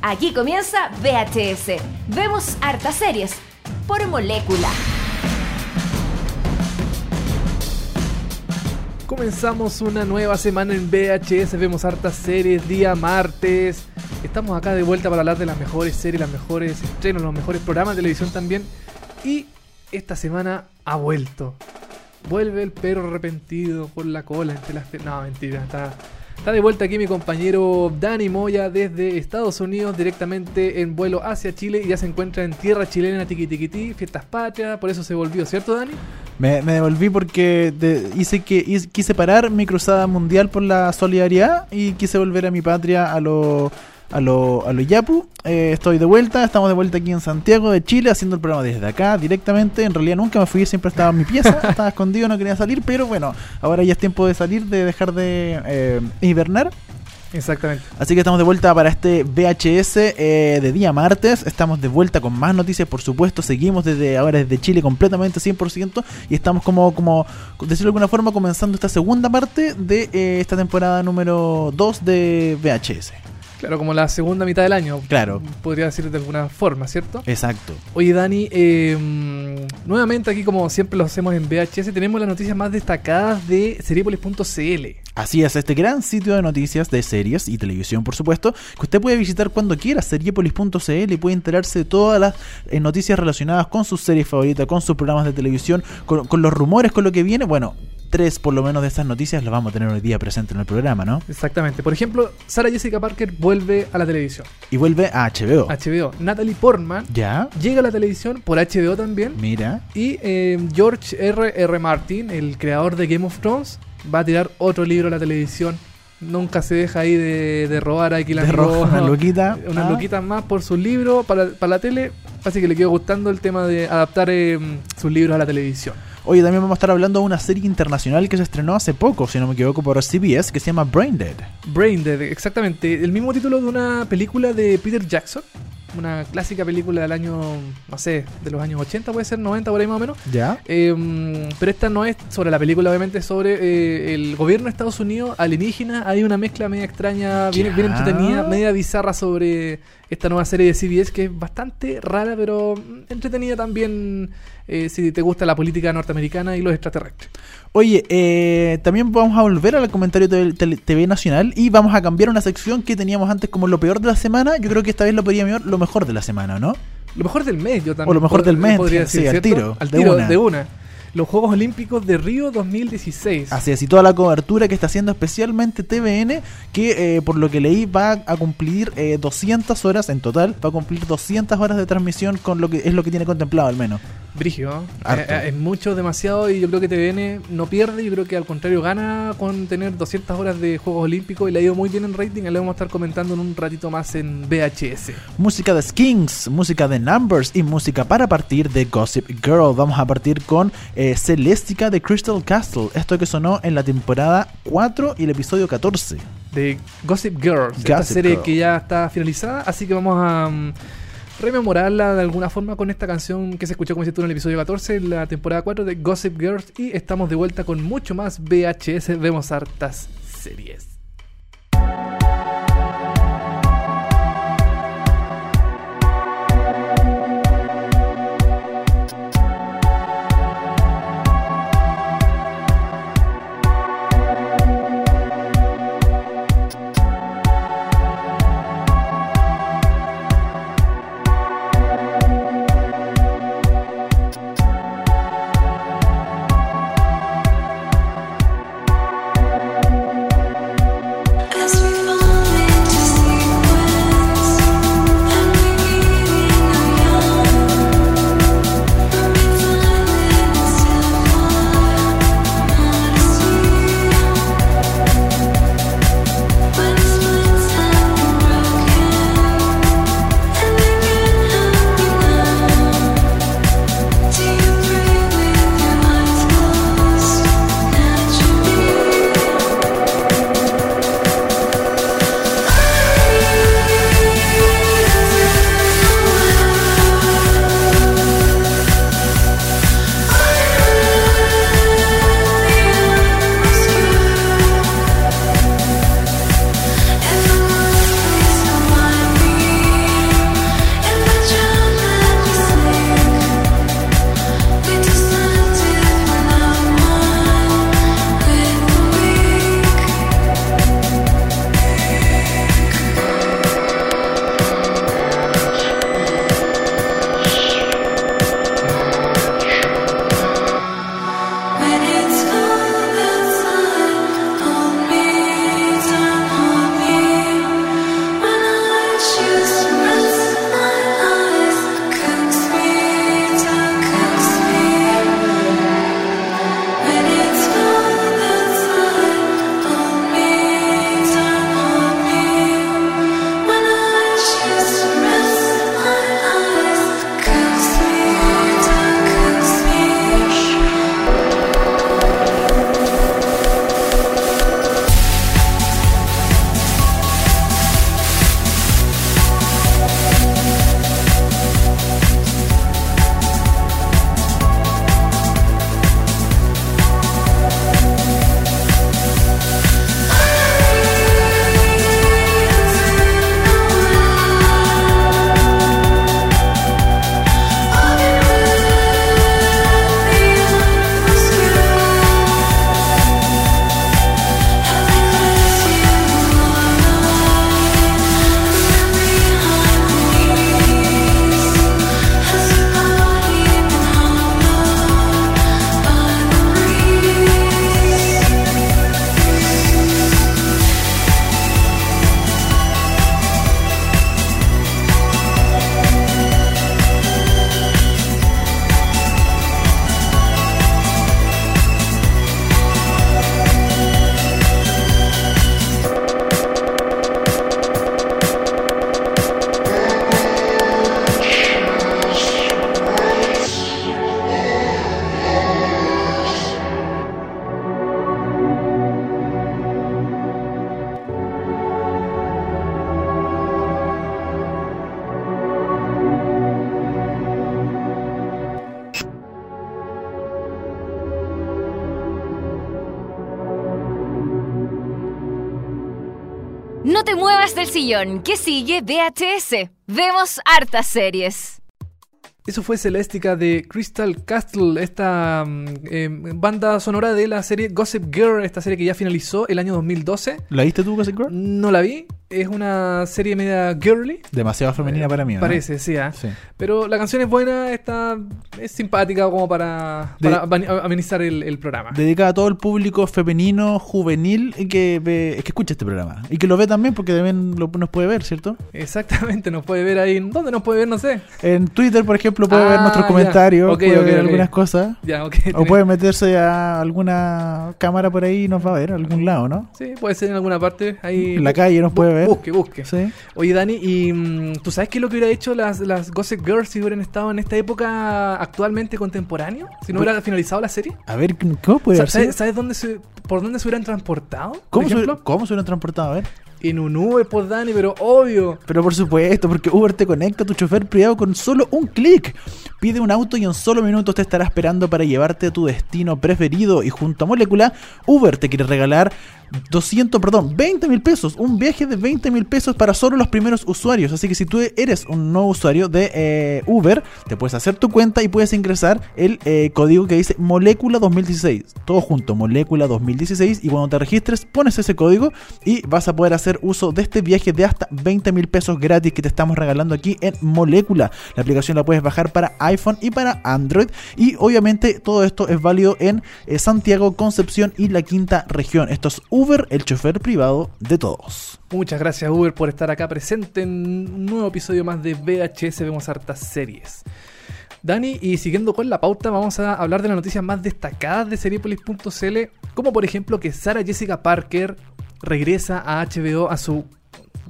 Aquí comienza VHS. Vemos hartas series por molécula. Comenzamos una nueva semana en VHS, vemos hartas series, día martes. Estamos acá de vuelta para hablar de las mejores series, las mejores estrenos, los mejores programas de televisión también. Y esta semana ha vuelto. Vuelve el perro arrepentido con la cola entre las... No, mentira, está Está de vuelta aquí mi compañero Dani Moya desde Estados Unidos, directamente en vuelo hacia Chile y ya se encuentra en tierra chilena, tiquitiquití, fiestas patrias, por eso se volvió, ¿cierto Dani? Me, devolví porque hice que quise parar mi cruzada mundial por la solidaridad y quise volver a mi patria a lo a lo, a lo Yapu. Eh, estoy de vuelta, estamos de vuelta aquí en Santiago de Chile haciendo el programa desde acá directamente. En realidad nunca me fui, siempre estaba en mi pieza, estaba escondido, no quería salir, pero bueno, ahora ya es tiempo de salir, de dejar de eh, hibernar. Exactamente. Así que estamos de vuelta para este VHS eh, de día martes. Estamos de vuelta con más noticias, por supuesto. Seguimos desde ahora desde Chile completamente 100% y estamos como, como decirlo de alguna forma, comenzando esta segunda parte de esta temporada número 2 de VHS. Claro, como la segunda mitad del año. Claro. Podría decir de alguna forma, ¿cierto? Exacto. Oye, Dani, em, nuevamente aquí, como siempre lo hacemos en VHS, tenemos las noticias más destacadas de seriepolis.cl. Así es, este gran sitio de noticias de series y televisión, por supuesto, que usted puede visitar cuando quiera, seriepolis.cl, y puede enterarse de todas las eh, noticias relacionadas con sus series favoritas, con sus programas de televisión, con, con los rumores, con lo que viene. Bueno, tres por lo menos de estas noticias las vamos a tener hoy día presente en el programa, ¿no? Exactamente. Por ejemplo, Sara Jessica Parker vuelve a la televisión. Y vuelve a HBO. HBO. Natalie Portman ya llega a la televisión por HBO también. Mira. Y eh, George R. R. Martin, el creador de Game of Thrones, va a tirar otro libro a la televisión. Nunca se deja ahí de, robar aquí la una luquita. Unas ah. luquitas más por su libro para, para la tele. Así que le quedó gustando el tema de adaptar eh, sus libros a la televisión. Oye, también vamos a estar hablando de una serie internacional que se estrenó hace poco, si no me equivoco, por CBS, que se llama Brain Dead. Brain Dead, exactamente. El mismo título de una película de Peter Jackson. Una clásica película del año, no sé, de los años 80, puede ser 90 por ahí más o menos. Ya. Em, pero esta no es sobre la película, obviamente, es sobre eh, el gobierno de Estados Unidos alienígena. Hay una mezcla media extraña, bien, bien entretenida, media bizarra sobre esta nueva serie de CBS que es bastante rara, pero entretenida también eh, si te gusta la política norteamericana y los extraterrestres. Oye, eh, también vamos a volver al comentario de TV Nacional y vamos a cambiar una sección que teníamos antes como lo peor de la semana. Yo creo que esta vez lo podría lo mejor de la semana, ¿no? Lo mejor del mes, yo también. O lo mejor del mes, podría decir, sí, al tiro. Al tiro, de una los Juegos Olímpicos de Río 2016. Así es, y toda la cobertura que está haciendo especialmente TVN, que eh, por lo que leí va a cumplir 200 eh, horas en total, va a cumplir 200 horas de transmisión con lo que es lo que tiene contemplado al menos. Brigio, eh, es mucho, demasiado y yo creo que TVN no pierde, yo creo que al contrario gana con tener 200 horas de Juegos Olímpicos y le ha ido muy bien en rating, le vamos a estar comentando en un ratito más en VHS. Música de Skins, música de Numbers y música para partir de Gossip Girl. Vamos a partir con eh, Celestica de Crystal Castle. Esto que sonó en la temporada 4 y el episodio 14. De Gossip Girl, esta serie que ya está finalizada. Así que vamos a mm, rememorarla de alguna forma con esta canción que se escuchó, como tú, en el episodio 14, la temporada 4 de Gossip Girl. Y estamos de vuelta con mucho más VHS. Vemos hartas series. Que sigue VHS. Vemos hartas series. Eso fue Celestica de Crystal Castle, esta mm, eh, banda sonora de la serie Gossip Girl, esta serie que ya finalizó el año 2012. ¿La viste tú, Gossip Girl? No la vi, es una serie media girly. Demasiado femenina para mí, ¿no? Parece, sí, ¿ah? Sí. Pero la canción es buena, está, es simpática como para, De- para bani- amenizar el, el programa. Dedicada a todo el público femenino, juvenil, y que ve, que escucha este programa. Y que lo ve también, porque también lo, nos puede ver, ¿cierto? Exactamente, nos puede ver ahí. ¿Dónde nos puede ver? No sé. En Twitter, por ejemplo, puede ver Ah, nuestros ya. comentarios, Ok, puede ver algunas cosas. Ya. O puede meterse a alguna cámara por ahí y nos va a ver, a algún lado, ¿no? Sí, puede ser en alguna parte. Ahí En la calle nos puede ver. Busque, busque. Sí. Oye, Dani, ¿y mm, tú sabes qué es lo que hubiera hecho las, las Gossip Girls si hubieran estado en esta época actualmente contemporáneo? Si no hubiera finalizado la serie. A ver, ¿cómo puede? ¿Sabes, sabes dónde se, por dónde se hubieran transportado? Por ¿Cómo, se, ¿Cómo se hubieran transportado? A ver. En un Uber, pues Dani, pero obvio. Pero por supuesto, porque Uber te conecta a tu chofer privado con solo un clic. Pide un auto y en solo minutos te estará esperando para llevarte a tu destino preferido. Y junto a Molécula, Uber te quiere regalar 200, perdón, 20 mil pesos. Un viaje de 20 mil pesos para solo los primeros usuarios. Así que si tú eres un nuevo usuario de eh, Uber, te puedes hacer tu cuenta y puedes ingresar el eh, código que dice Molécula 2016. Todo junto, Molécula 2016. Y cuando te registres, pones ese código y vas a poder hacer uso de este viaje de hasta 20 mil pesos gratis que te estamos regalando aquí en Molécula. La aplicación la puedes bajar para iPhone y para Android. Y obviamente todo esto es válido en eh, Santiago, Concepción y la quinta región. Esto es Uber, el chofer privado de todos. Muchas gracias, Uber, por estar acá presente en un nuevo episodio más de VHS. Vemos hartas series. Dani, y siguiendo con la pauta, vamos a hablar de las noticias más destacadas de Seriepolis.cl, como por ejemplo que Sarah Jessica Parker regresa a HBO a su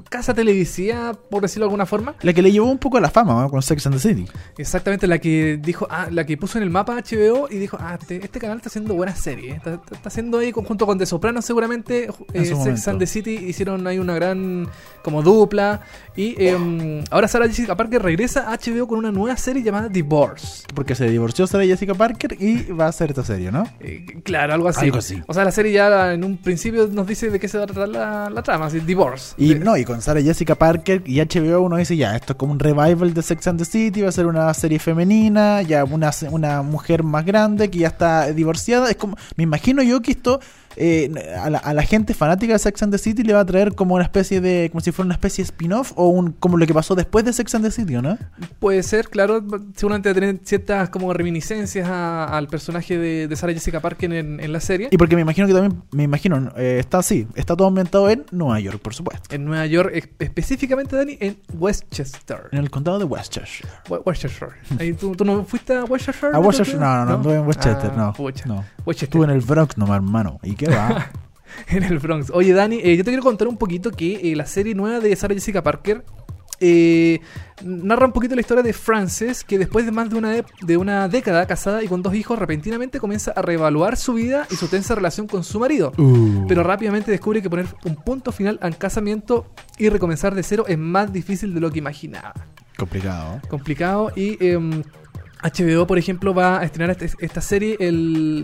casa televisiva, por decirlo de alguna forma. La que le llevó un poco a la fama ¿no? con Sex and the City. Exactamente, la que dijo, ah, la que puso en el mapa HBO y dijo, ah, este, este canal está haciendo buenas series. Está, está- haciendo ahí, junto con The Sopranos seguramente, En eh, Sex momento. and the City hicieron ahí una gran como dupla. Y eh, ahora Sarah Jessica Parker regresa a HBO con una nueva serie llamada Divorce. Porque se divorció Sarah Jessica Parker y va a hacer esta serie, ¿no? Eh, claro, algo así. Algo así. O sea, la serie ya en un principio nos dice de qué se va a tratar la, la trama, así, Divorce. Y De- no, y con Sarah Jessica Parker y HBO uno dice ya, esto es como un revival de Sex and the City, va a ser una serie femenina, ya una, una mujer más grande que ya está divorciada. Es como, me imagino yo que esto eh, a, la, a la gente fanática de Sex and the City le va a traer como una especie de, como si fuera una especie de spin-off o un, como lo que pasó después de Sex and the City, ¿o ¿no? Puede ser, claro, seguramente va a tener ciertas como reminiscencias a- al personaje de, de Sarah Jessica Parker en, en la serie. Y porque me imagino que también, me imagino, eh, está así, está todo ambientado en Nueva York, por supuesto. En Nueva York, específicamente, Dani, en Westchester. En el condado de Westchester. We- Westchester. Ahí, ¿tú, tú no fuiste a Westchester? A Westchester, no, no, no, anduve en Westchester, Ah, no. no. Westchester. Estuve en el Bronx nomás, hermano. ¿Y qué va? en el Bronx. Oye, Dani, eh, yo te quiero contar un poquito que eh, la serie nueva de Sarah Jessica Parker eh, narra un poquito la historia de Frances, que después de más de una, de, de una década casada y con dos hijos, repentinamente comienza a reevaluar su vida y su tensa relación con su marido. Uh. Pero rápidamente descubre que poner un punto final al casamiento y recomenzar de cero es más difícil de lo que imaginaba. Complicado. complicado y em, HBO por ejemplo va a estrenar este- esta serie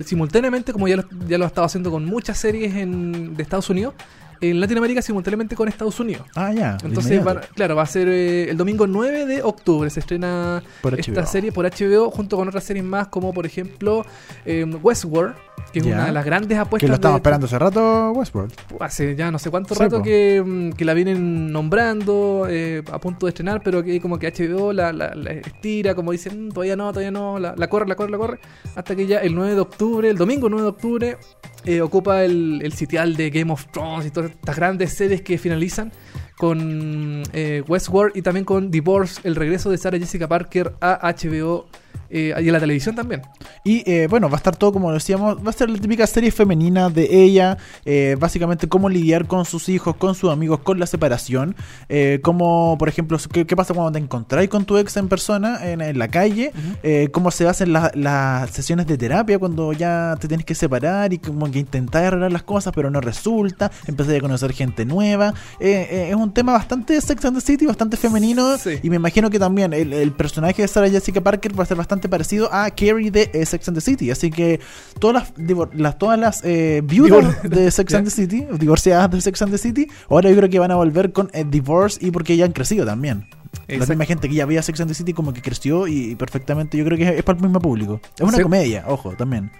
simultáneamente como ya lo, ya lo ha estado haciendo con muchas series en- de Estados Unidos en Latinoamérica simultáneamente con Estados Unidos Ah, ya. entonces van- claro va a ser eh, el domingo 9 de octubre se estrena esta serie por HBO junto con otras series más como por ejemplo em, Westworld que es Ya. una de las grandes apuestas Que lo estamos de- esperando hace rato, Westworld. hace ya no sé cuánto rato que, mm, que la vienen nombrando, eh, a punto de estrenar, pero que como que HBO la, la- la estira, como dicen, "Mm, todavía no, todavía no, la, la corre, la corre, la corre, hasta que ya el 9 de octubre, el domingo 9 de octubre, eh, ocupa el, el sitial de Game of Thrones y todas estas grandes series que finalizan con eh, Westworld y también con Divorce, el regreso de Sarah Jessica Parker a HBO eh, y a la televisión también. Y eh, bueno, va a estar todo como decíamos, va a ser la típica serie femenina de ella, básicamente cómo lidiar con sus hijos, con sus amigos, con la separación, cómo, por ejemplo, qué, qué pasa cuando te encontráis con tu ex en persona, en, en la calle, cómo se hacen la- las sesiones de terapia cuando ya te tienes que separar y como que intentáis arreglar las cosas pero no resulta, empezáis a conocer gente nueva, Eh, eh, es un tema bastante Sex and the City, bastante femenino Sí. y me imagino que también el, el personaje de Sarah Jessica Parker va a ser bastante parecido a Carrie de eh, Sex and the City. Así que todas las, divor- las- todas las eh, viudas de Sex and the City, divorciadas de Sex and the City, ahora yo creo que van a volver con eh, Divorce y porque ya han crecido también. La misma gente que ya veía Sex and the City como que creció y, y perfectamente yo creo que es, es para el mismo público. Es una Sí. comedia, ojo, también.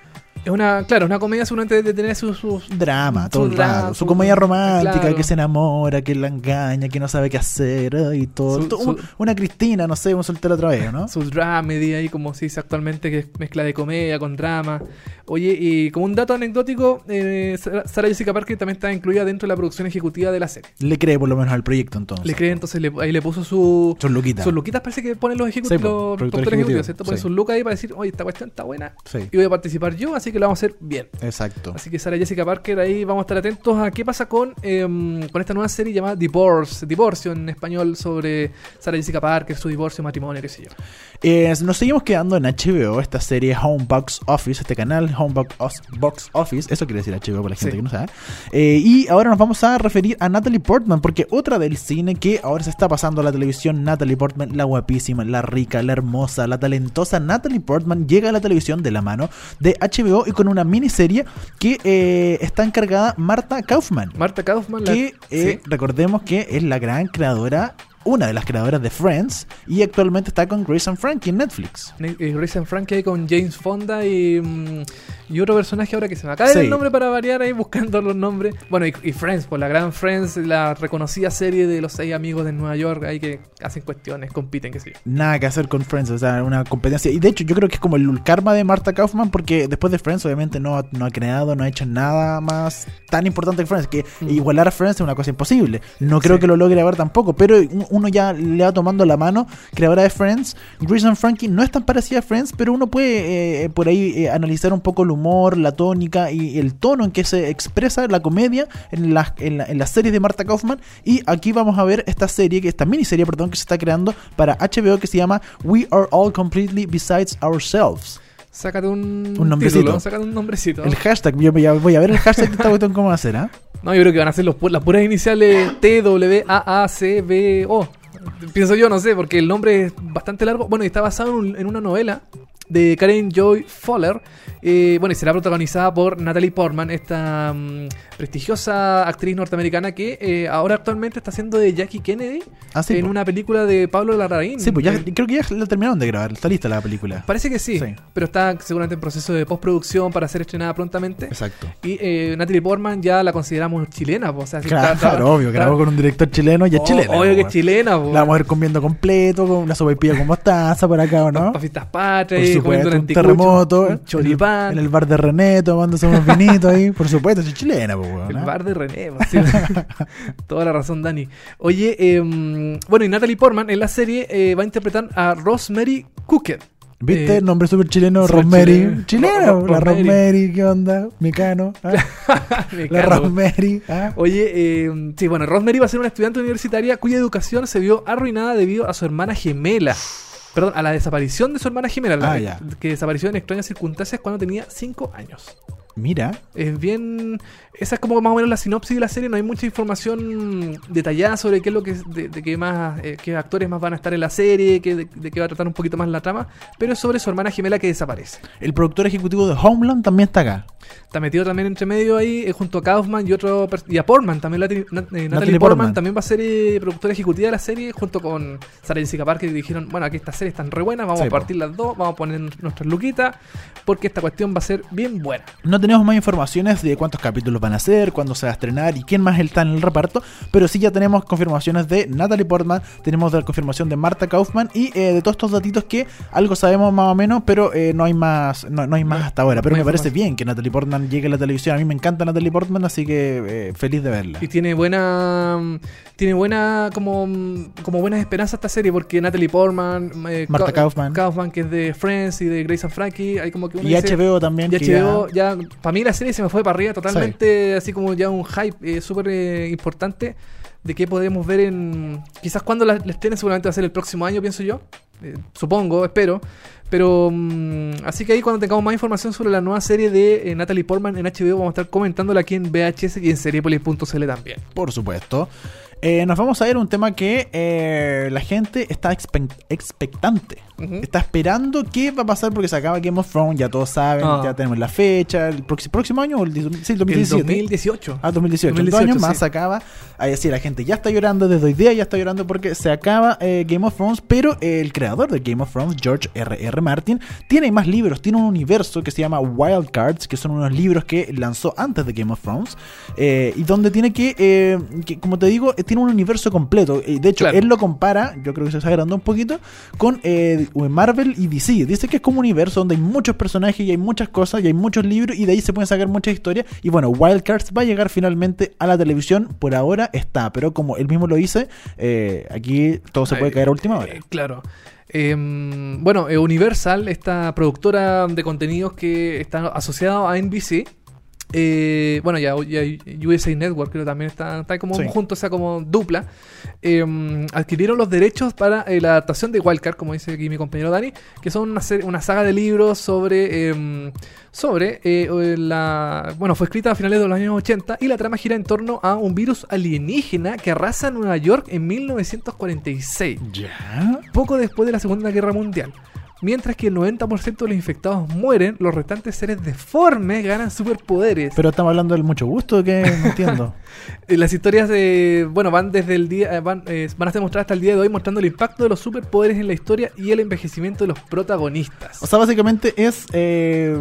Es una, claro, es una comedia seguramente de tener sus, sus Drama, todo Su el rato. Su su- comedia romántica, claro. que se enamora, que la engaña, que no sabe qué hacer y todo. Su- todo- su- una Cristina, no sé, un soltero otra vez, ¿no? su dramedy ahí, como se dice actualmente, que es mezcla de comedia con drama. Oye, y como un dato anecdótico, eh, Sara Sarah Jessica Parker también está incluida dentro de la producción ejecutiva de la serie. Le cree por lo menos al proyecto entonces. Le cree, entonces le- ahí le puso su, Son luquitas. sus luquitas, parece que ponen los, ejecu- Sí, los productor productores ejecutivo, ejecutivos, ¿cierto? Ponen sí. sus lucas ahí para decir, oye, esta cuestión está buena Sí, y voy a participar yo, así que lo vamos a hacer bien. exacto. Así que Sara Jessica Parker, ahí vamos a estar atentos a qué pasa con, em, con esta nueva serie llamada Divorce, Divorcio en español sobre Sara Jessica Parker, su divorcio, matrimonio, qué sé yo. Eh, nos seguimos quedando en HBO, esta serie Home Box Office, este canal Home Box, Office, eso quiere decir HBO para la gente Sí. que no sabe. Eh, y ahora nos vamos a referir a Natalie Portman, porque otra del cine que ahora se está pasando a la televisión, Natalie Portman, la guapísima, la rica, la hermosa, la talentosa Natalie Portman llega a la televisión de la mano de HBO y con una miniserie que eh, está encargada Marta Kaufman. Marta Kaufman, la- que eh, sí. recordemos que es la gran creadora, una de las creadoras de Friends, y actualmente está con Grace and Frankie en Netflix. Ne- eh, Grace and Frankie ahí con James Fonda y, mm, y otro personaje ahora que se me acaba Sí. el nombre para variar ahí buscando los nombres. Bueno, y, y Friends, pues la gran Friends, la reconocida serie de los seis amigos de Nueva York ahí que hacen cuestiones, compiten, qué sé yo. Nada que hacer con Friends, o sea, una competencia. Y de hecho, yo creo que es como el karma de Marta Kaufman, porque después de Friends, obviamente, no, ha- no ha creado, no ha hecho nada más tan importante que Friends. Que Mm. igualar a Friends es una cosa imposible. No creo Sí. que lo logre ahora tampoco, pero un- uno ya le va tomando la mano, creadora de Friends. Grace and Frankie no es tan parecida a Friends, pero uno puede eh, por ahí eh, analizar un poco el humor, la tónica y el tono en que se expresa la comedia en las, en, la- series de Marta Kaufman. Y aquí vamos a ver esta serie, que esta miniserie, perdón, que se está creando para HBO que se llama We Are All Completely Besides Ourselves. Sácate un, Un nombrecito. título, sácate un nombrecito. El hashtag, yo voy a ver el hashtag de esta cuestión cómo va a ser, ¿ah? No, yo creo que van a ser los, las puras iniciales T, W, A, A, C, B, O. Pienso yo, no sé, porque el nombre es bastante largo. Bueno, y está basado en, un- en una novela de Karen Joy Fowler. Eh, bueno, y será protagonizada por Natalie Portman, esta mm, prestigiosa actriz norteamericana que eh, ahora actualmente está haciendo de Jackie Kennedy Ah, sí, en po. una película de Pablo Larraín. Sí, pues ya, Eh, creo que ya la terminaron de grabar, está lista la película. Parece que sí, Sí. pero está seguramente en proceso de postproducción para ser estrenada prontamente. Exacto. Y Natalie Portman ya la consideramos chilena, po, o sea, Claro, está- está- obvio, grabó con un director chileno y es Oh, chilena. Obvio po, que es chilena. La vamos a ver comiendo completo, con una sopaipilla con mostaza por acá, ¿o no? Por patrias, un terremoto. un en En el bar de René, tomándose unos vinitos ahí. Por supuesto, es chilena, pues, weón. el ¿ah? bar de René. po, sí. Toda la razón, Dani. Oye, em, bueno, y Natalie Portman en la serie eh, va a interpretar a Rosemary Cooker. ¿Viste? Eh, el nombre súper chileno, Rosemary. chileno. Chilena, Ro- Ro- la Rosemary. Rosemary, ¿qué onda? Mecano. ¿ah? La. Rosemary. ¿ah? Oye, eh, sí, bueno, Rosemary va a ser una estudiante universitaria cuya educación se vio arruinada debido a su hermana gemela. Perdón, a la desaparición de su hermana gemela, la Ah, que- desapareció en extrañas circunstancias cuando tenía 5 años. Mira. Es bien. Esa es como más o menos la sinopsis de la serie. No hay mucha información detallada sobre qué es lo que. de, de qué más. eh, qué actores más van a estar en la serie, qué- de, de qué va a tratar un poquito más la trama. Pero es sobre su hermana gemela que desaparece. El productor ejecutivo de Homeland también está acá. Está metido también entre medio ahí, eh, junto a Kaufman y otro. Y a Portman también. la- eh, Natalie, Natalie Portman, Portman. también va a ser eh, productora ejecutiva de la serie, junto con Sarah Jessica Parker. Y dijeron: Bueno, aquí estas series están re buenas, vamos Sí, a po. partir las dos, vamos a poner nuestras luquitas, porque esta cuestión va a ser bien buena. No tenemos más informaciones de cuántos capítulos van a ser, cuándo se va a estrenar y quién más está en el reparto, pero sí ya tenemos confirmaciones de Natalie Portman, tenemos la confirmación de Marta Kaufman y eh, de todos estos datitos que algo sabemos más o menos, pero eh, no hay más no, no hay más No, hasta ahora. Pero me parece bien que Natalie Portman llegue a la televisión. A mí me encanta Natalie Portman, así que eh, feliz de verla. Y tiene buena. Tiene buena. como, como buenas esperanzas esta serie, porque Natalie Portman. Marta Ka- Kaufman. Kaufman, que es de Friends y de Grace and Frankie. Hay como que uno Y dice- HBO también. Y ya- HBO, ya, para mí la serie se me fue para arriba totalmente, así como ya un hype eh, súper eh, importante de que podemos ver en... Quizás cuando la, la estrenen seguramente va a ser el próximo año, pienso yo. Eh, supongo, espero. Pero mm, así que ahí cuando tengamos más información sobre la nueva serie de eh, Natalie Portman en HBO vamos a estar comentándola aquí en VHS y en seriepolis.cl también. por supuesto. Eh, nos vamos a ver un tema que la gente está expe- expectante. Está esperando qué va a pasar porque se acaba Game of Thrones, ya todos saben, Ah. ya tenemos la fecha, el próximo año o el, sí, el El 2017. 2018. Ah, 2018. En 2018, dos años más sí. se acaba. Ahí decir, la gente ya está llorando desde hoy día, ya está llorando porque se acaba eh, Game of Thrones. Pero eh, el creador de Game of Thrones, George R.R. R. Martin, tiene más libros. Tiene un universo que se llama Wild Cards, que son unos libros que lanzó antes de Game of Thrones. eh, y donde tiene que, eh, que, como te digo, tiene un universo completo. De hecho, Claro. él lo compara, yo creo que se está agrandando un poquito, con eh, Marvel y DC. Dice que es como un universo donde hay muchos personajes y hay muchas cosas y hay muchos libros y de ahí se pueden sacar muchas historias. Y bueno, Wild Cards va a llegar finalmente a la televisión. Por ahora está, pero como él mismo lo dice, eh, aquí todo se puede caer a última hora. eh, claro. Em, bueno, eh, Universal, esta productora de contenidos que está asociada a NBC. Eh, bueno, ya, ya USA Network creo que también está, está como Sí. junto, o sea, como dupla. em, adquirieron los derechos para eh, la adaptación de Wildcard, como dice aquí mi compañero Dani, que son una, serie- una saga de libros sobre em, sobre eh, la bueno fue escrita a finales de los años 80 y la trama gira en torno a un virus alienígena que arrasa Nueva York en 1946 Ya. poco después de la Segunda Guerra Mundial. Mientras que el 90% de los infectados mueren, los restantes seres deformes ganan superpoderes. Pero estamos hablando del mucho gusto, que no entiendo. Eh, Las historias de, bueno, van desde el día, eh, van, eh, van a ser mostradas hasta el día de hoy, mostrando el impacto de los superpoderes en la historia y el envejecimiento de los protagonistas. O sea, básicamente es. eh,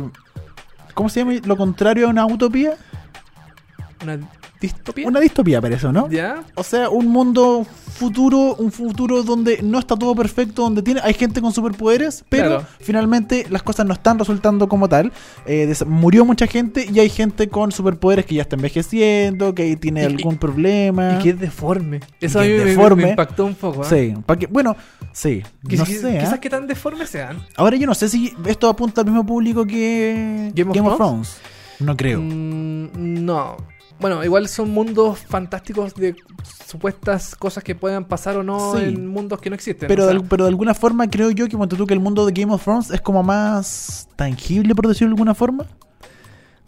¿Cómo se llama? Lo contrario a una utopía. Una distopía. Una distopía, parece, ¿no? ¿Ya? O sea, un mundo futuro, un futuro donde no está todo perfecto, donde tiene, hay gente con superpoderes, pero Claro. finalmente las cosas no están resultando como tal. Eh, murió mucha gente y hay gente con superpoderes que ya está envejeciendo, que tiene Y- algún problema. Y que es deforme. Eso a mí es me- me, deforme. me impactó un poco. ¿eh? Sí, que- bueno, sí, no sé. ¿ah? Quizás que tan deformes sean. Ahora yo no sé si esto apunta al mismo público que Game of Thrones. No creo. Mm, no. Bueno, igual son mundos fantásticos de supuestas cosas que puedan pasar o no Sí. en mundos que no existen. Pero, o sea, de, pero de alguna forma creo yo que, tú, que el mundo de Game of Thrones es como más tangible, por decirlo de alguna forma.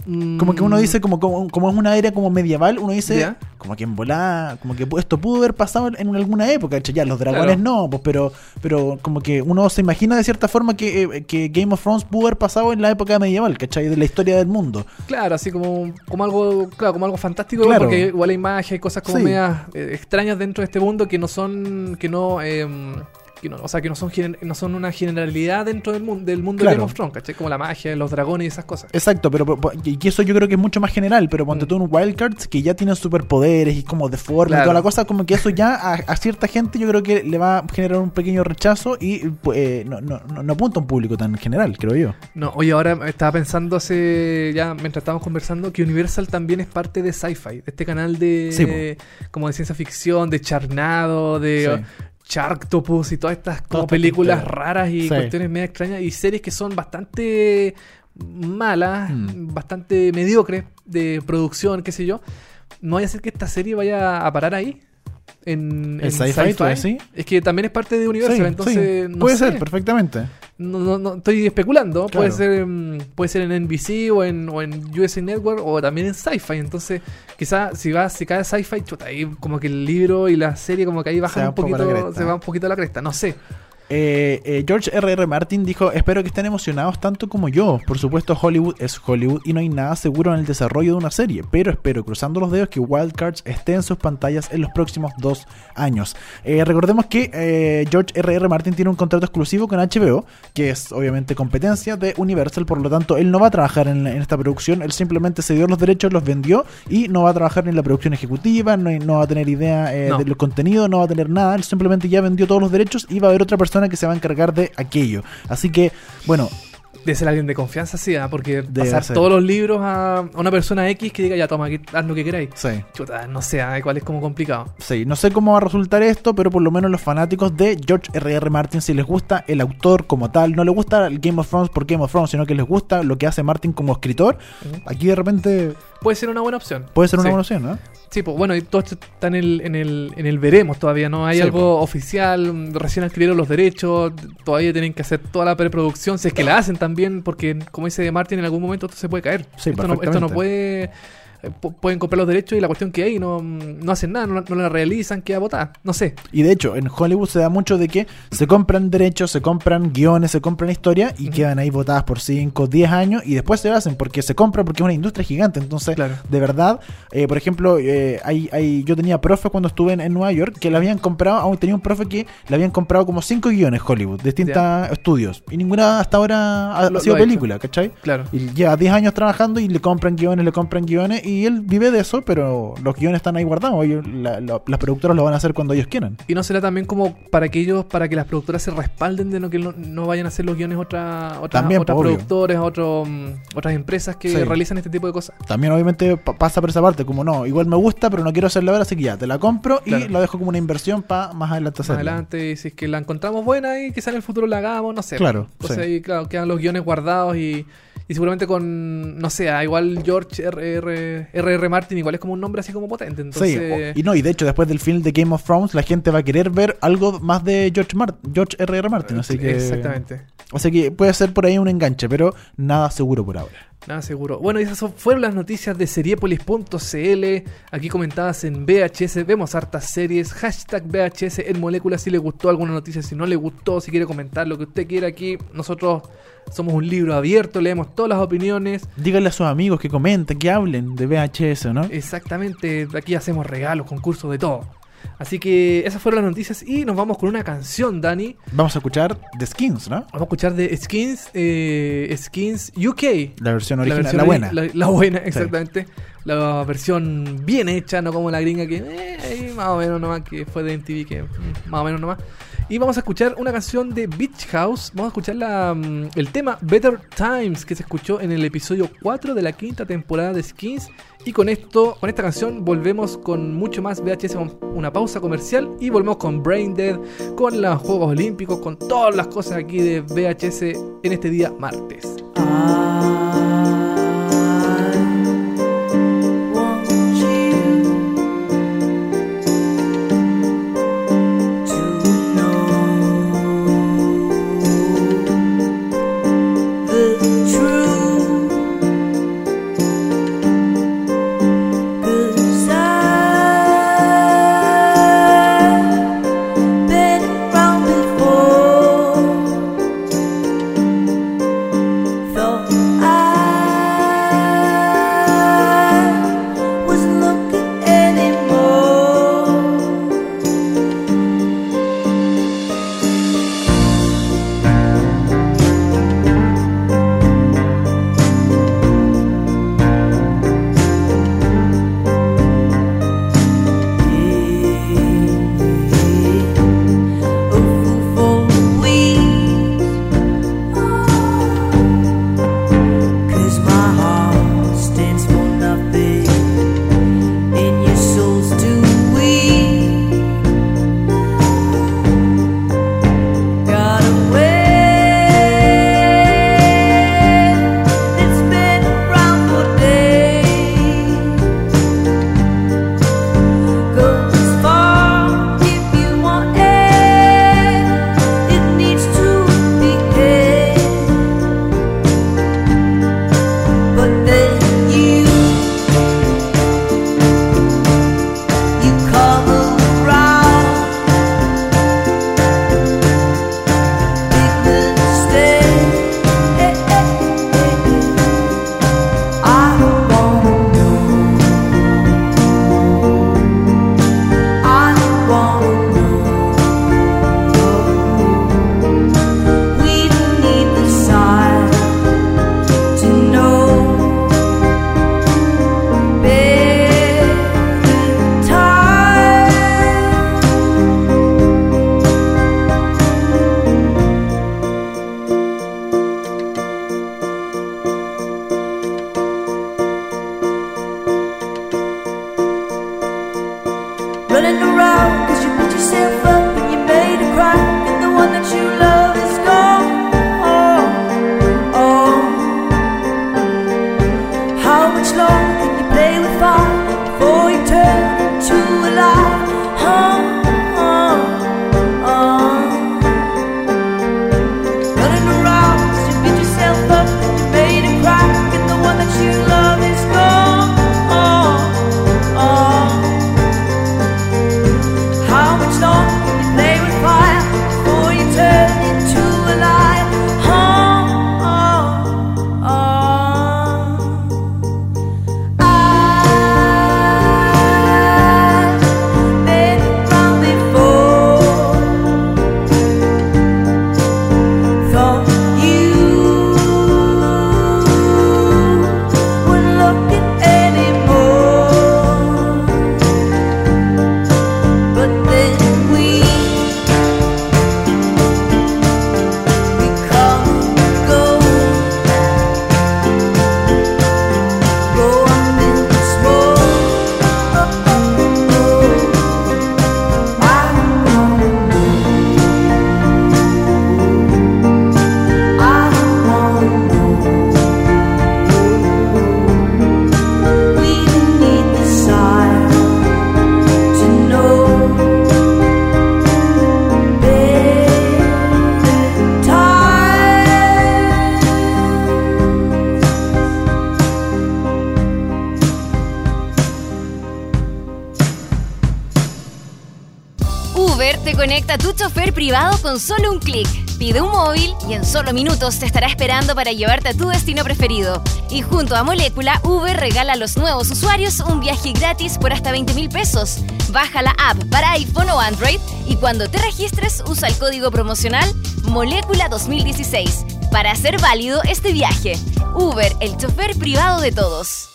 Como que uno mm, dice, como, como, como es una era como medieval, uno dice, Ya. como que en volada, como que esto pudo haber pasado en alguna época, ya los dragones Claro. no, pues, pero, pero como que uno se imagina de cierta forma que, eh, que Game of Thrones pudo haber pasado en la época medieval, ¿cachai? De la historia del mundo. Claro, así como, como algo, claro, como algo fantástico, Claro. porque igual hay magia y cosas como Sí. medias eh, extrañas dentro de este mundo que no son, que no, em, que no, o sea, que no son, no son una generalidad dentro del mundo, del mundo de. Game of Thrones, ¿cachai? Como la magia, los dragones y esas cosas. Exacto, pero, pero- y eso yo creo que es mucho más general, pero ponte Mm. tú en Wildcards que ya tienen superpoderes y como deforme y Claro. toda la cosa, como que eso ya a, a cierta gente yo creo que le va a generar un pequeño rechazo y pues, eh, no, no, no, no apunta a un público tan general, creo yo. No, oye, ahora estaba pensando hace, ya mientras estábamos conversando, que Universal también es parte de Sci-Fi, de este canal de, Sí, como de ciencia ficción, de Charnado, de Sí. Sharktopus y todas estas como películas raras y Sí. cuestiones medio extrañas y series que son bastante malas, Mm. bastante mediocres de producción, qué sé yo. No vaya a ser que esta serie vaya a parar ahí. En, ¿En en Sci-Fi? Es que también es parte de Universal, Sí, entonces sí. no puede sé. ser, perfectamente. No, no, no, estoy especulando. Claro. Puede ser puede ser en NBC o en, o en USA Network o también en Sci-Fi. Entonces, quizás si va si cae Sci-Fi, chuta, ahí como que el libro y la serie como que ahí bajan un poquito, se va un poquito a la cresta. No sé. Eh, eh, George R.R. R. Martin dijo, espero que estén emocionados tanto como yo. Por supuesto, Hollywood es Hollywood y no hay nada seguro en el desarrollo de una serie, pero espero, cruzando los dedos, que Wildcards esté en sus pantallas en los próximos dos años. Eh, recordemos que George R.R. R. Martin tiene un contrato exclusivo con HBO, que es obviamente competencia de Universal, por lo tanto, él no va a trabajar en, en esta producción, él simplemente se dio los derechos, los vendió y no va a trabajar en la producción ejecutiva, no, no va a tener idea No. de los contenidos, no va a tener nada, él simplemente ya vendió todos los derechos y va a haber otra persona que se va a encargar de aquello. Así que, bueno, De ser alguien de confianza, sí, ¿ah? porque Debe pasar ser. todos los libros a, una persona X que diga, ya toma, aquí, haz lo que queráis. sí. Chuta, no sé, ¿ah? igual es como complicado. Sí, no sé cómo va a resultar esto, pero por lo menos los fanáticos de George R.R. R. Martin, si les gusta el autor como tal, no les gusta el Game of Thrones por Game of Thrones, sino que les gusta lo que hace Martin como escritor, aquí de repente Puede ser una buena opción. puede ser una Sí. buena opción, ¿no? Sí, pues bueno, y todo esto está en el, en el, en el veremos todavía, no hay Sí, algo oficial, mm, recién adquirieron los derechos, todavía tienen que hacer toda la preproducción, si es que la hacen también, porque como dice Martin, en algún momento esto se puede caer. Sí, esto, no, esto no puede pu- pueden comprar los derechos y la cuestión que hay no, no hacen nada, no, no la realizan, queda botada. No sé. Y de hecho, en Hollywood se da mucho de que se compran derechos, se compran guiones, se compran historias y quedan ahí votadas por 5, 10 años y después se hacen porque se compra porque es una industria gigante. Entonces, Claro. de verdad, eh, por ejemplo, eh, hay, hay, yo tenía profes cuando estuve en, en Nueva York que le habían comprado, aún tenía un profe que le habían comprado como 5 guiones Hollywood, distintos estudios. Y ninguna hasta ahora ha, Lo- sido ha hecho. película, ¿cachai? Claro. Y lleva 10 años trabajando y le compran guiones, le compran guiones y él vive de eso, pero los guiones están ahí guardados. Ellos- la- la- las productoras lo van a hacer cuando ellos quieran. Y no será también como para que ellos, para que las productoras se respalden de no que no, no vayan a hacer los guiones otra, otra, También, otras obvio. productores, otro, mm, otras empresas que Sí. realizan este tipo de cosas. También obviamente pa- pasa por esa parte, como no, igual me gusta, pero no quiero hacerla ahora, así que ya, te la compro y la dejo como una inversión para más adelante Más hacerla. adelante, y si es que la encontramos buena y quizá en el futuro la hagamos, no sé. Claro, Entonces sí. ahí, claro, quedan los guiones guardados y, y seguramente con, no sé, ah, igual George R.R. R.R. Martin igual es como un nombre así como potente. Entonces, Sí, y no, y de hecho después del film de Game of Thrones la gente va a querer ver algo más de George Martin, George R.R. Martin, así que Exactamente. Así que puede ser por ahí un enganche, pero nada seguro por ahora. Nada seguro. Bueno, y esas fueron las noticias de seriepolis.cl. Aquí comentadas en VHS. Vemos hartas series. Hashtag VHS en moléculas. Si le gustó alguna noticia, si no le gustó, si quiere comentar lo que usted quiera aquí. Nosotros somos un libro abierto, leemos todas las opiniones. Díganle a sus amigos que comenten, que hablen de VHS, ¿no? Exactamente, aquí hacemos regalos, concursos, de todo. Así que esas fueron las noticias y nos vamos con una canción, Dani. Vamos a escuchar The Skins, ¿no? Vamos a escuchar de Skins, eh, Skins UK. La versión original, la, versión buena. La, la buena, exactamente. La versión bien hecha, no como la gringa que eh, más o menos nomás, que fue de MTV, que más o menos nomás. Y vamos a escuchar una canción de Beach House. Vamos a escuchar la, mm, el tema Better Times que se escuchó en el episodio 4 de la quinta temporada de Skins. Y con esto, con esta canción, volvemos con mucho más VHS, una pausa comercial. Y volvemos con Brain Dead, con los Juegos Olímpicos, con todas las cosas aquí de VHS en este día martes. Thought privado con solo un clic. Pide un móvil y en solo minutos te estará esperando para llevarte a tu destino preferido. Y junto a Molécula, Uber regala a los nuevos usuarios un viaje gratis por hasta 20 mil pesos. Baja la app para iPhone o Android y cuando te registres usa el código promocional Molécula 2016 para hacer válido este viaje. Uber, el chofer privado de todos.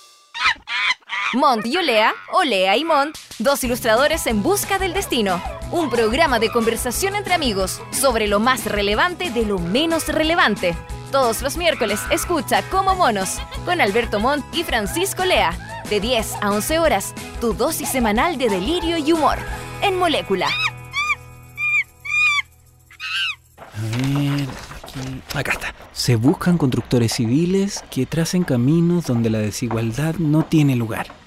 Mont y Olea, Olea y Mont, dos ilustradores en busca del destino. Un programa de conversación entre amigos sobre lo más relevante de lo menos relevante. Todos los miércoles escucha Como Monos con Alberto Montt y Francisco Lea. De 10 a 11 horas, tu dosis semanal de delirio y humor. En Molécula. A ver, aquí. Acá está. Se buscan constructores civiles que tracen caminos donde la desigualdad no tiene lugar.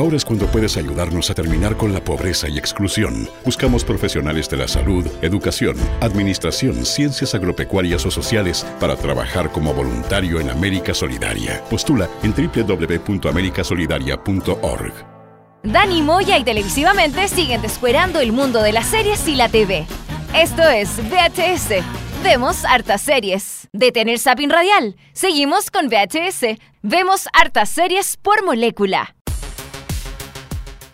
Ahora es cuando puedes ayudarnos a terminar con la pobreza y exclusión. Buscamos profesionales de la salud, educación, administración, ciencias agropecuarias o sociales para trabajar como voluntario en América Solidaria. Postula en www.americasolidaria.org. Dani Moya y televisivamente siguen descuerando el mundo de las series y la TV. Esto es VHS. Vemos hartas series. Detener Sapin Radial. Seguimos con VHS. Vemos hartas series por molécula.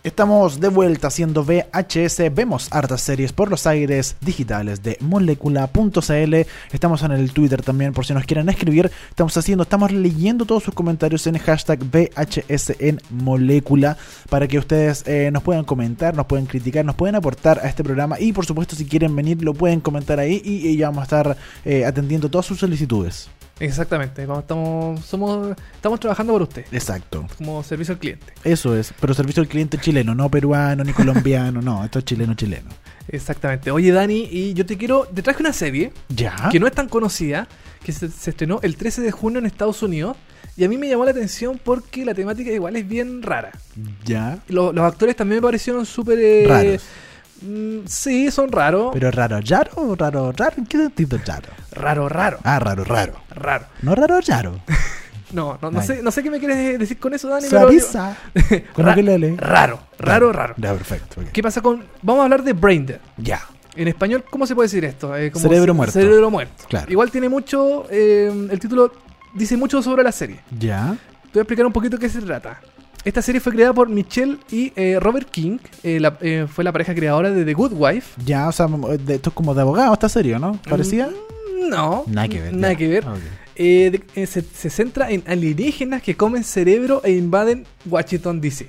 Estamos de vuelta haciendo VHS, vemos hartas series por los aires digitales de molecula.cl. Estamos en el Twitter también por si nos quieren escribir. Estamos haciendo, estamos leyendo todos sus comentarios en hashtag VHS en molécula para que ustedes eh, nos puedan comentar, nos pueden criticar, nos pueden aportar a este programa y por supuesto si quieren venir lo pueden comentar ahí y, y ya vamos a estar eh, atendiendo todas sus solicitudes. Exactamente, estamos, somos, estamos trabajando por usted, Exacto. como servicio al cliente. Eso es, pero servicio al cliente chileno, no peruano ni colombiano, no, esto es chileno chileno. Exactamente. Oye, Dani, y yo te quiero, te traje una serie Ya. que no es tan conocida, que se, se estrenó el 13 de junio en Estados Unidos, y a mí me llamó la atención porque la temática igual es bien rara. Ya. Lo- los actores también me parecieron súper... eh, Raros. Mm, sí, son raros. Pero raro, raro, o raro, raro, ¿en qué sentido raro? Raro, raro, Ah, raro, raro. raro. No raro, raro. No, no, no sé, no sé qué me quieres decir con eso, Dani. pero- Suaviza. Con Ra- lo que lele. Raro, raro, raro. Ya, perfecto. ¿Qué pasa con...? Vamos a hablar de Braindead. Ya. En español, ¿cómo se puede decir esto? Eh, como Cerebro ce- muerto. Cerebro muerto. Claro. Igual tiene mucho... eh, el título dice mucho sobre la serie. Ya. Te voy a explicar un poquito qué se trata. Esta serie fue creada por Michelle y eh, Robert King. eh, la- eh, fue la pareja creadora de The Good Wife. Ya, o sea, de- esto es como de abogado esta serie, ¿no? ¿Parecía? No. Nada que ver. Nada ya. que ver. Eh, de- eh, se, se centra en alienígenas que comen cerebro e invaden Washington DC.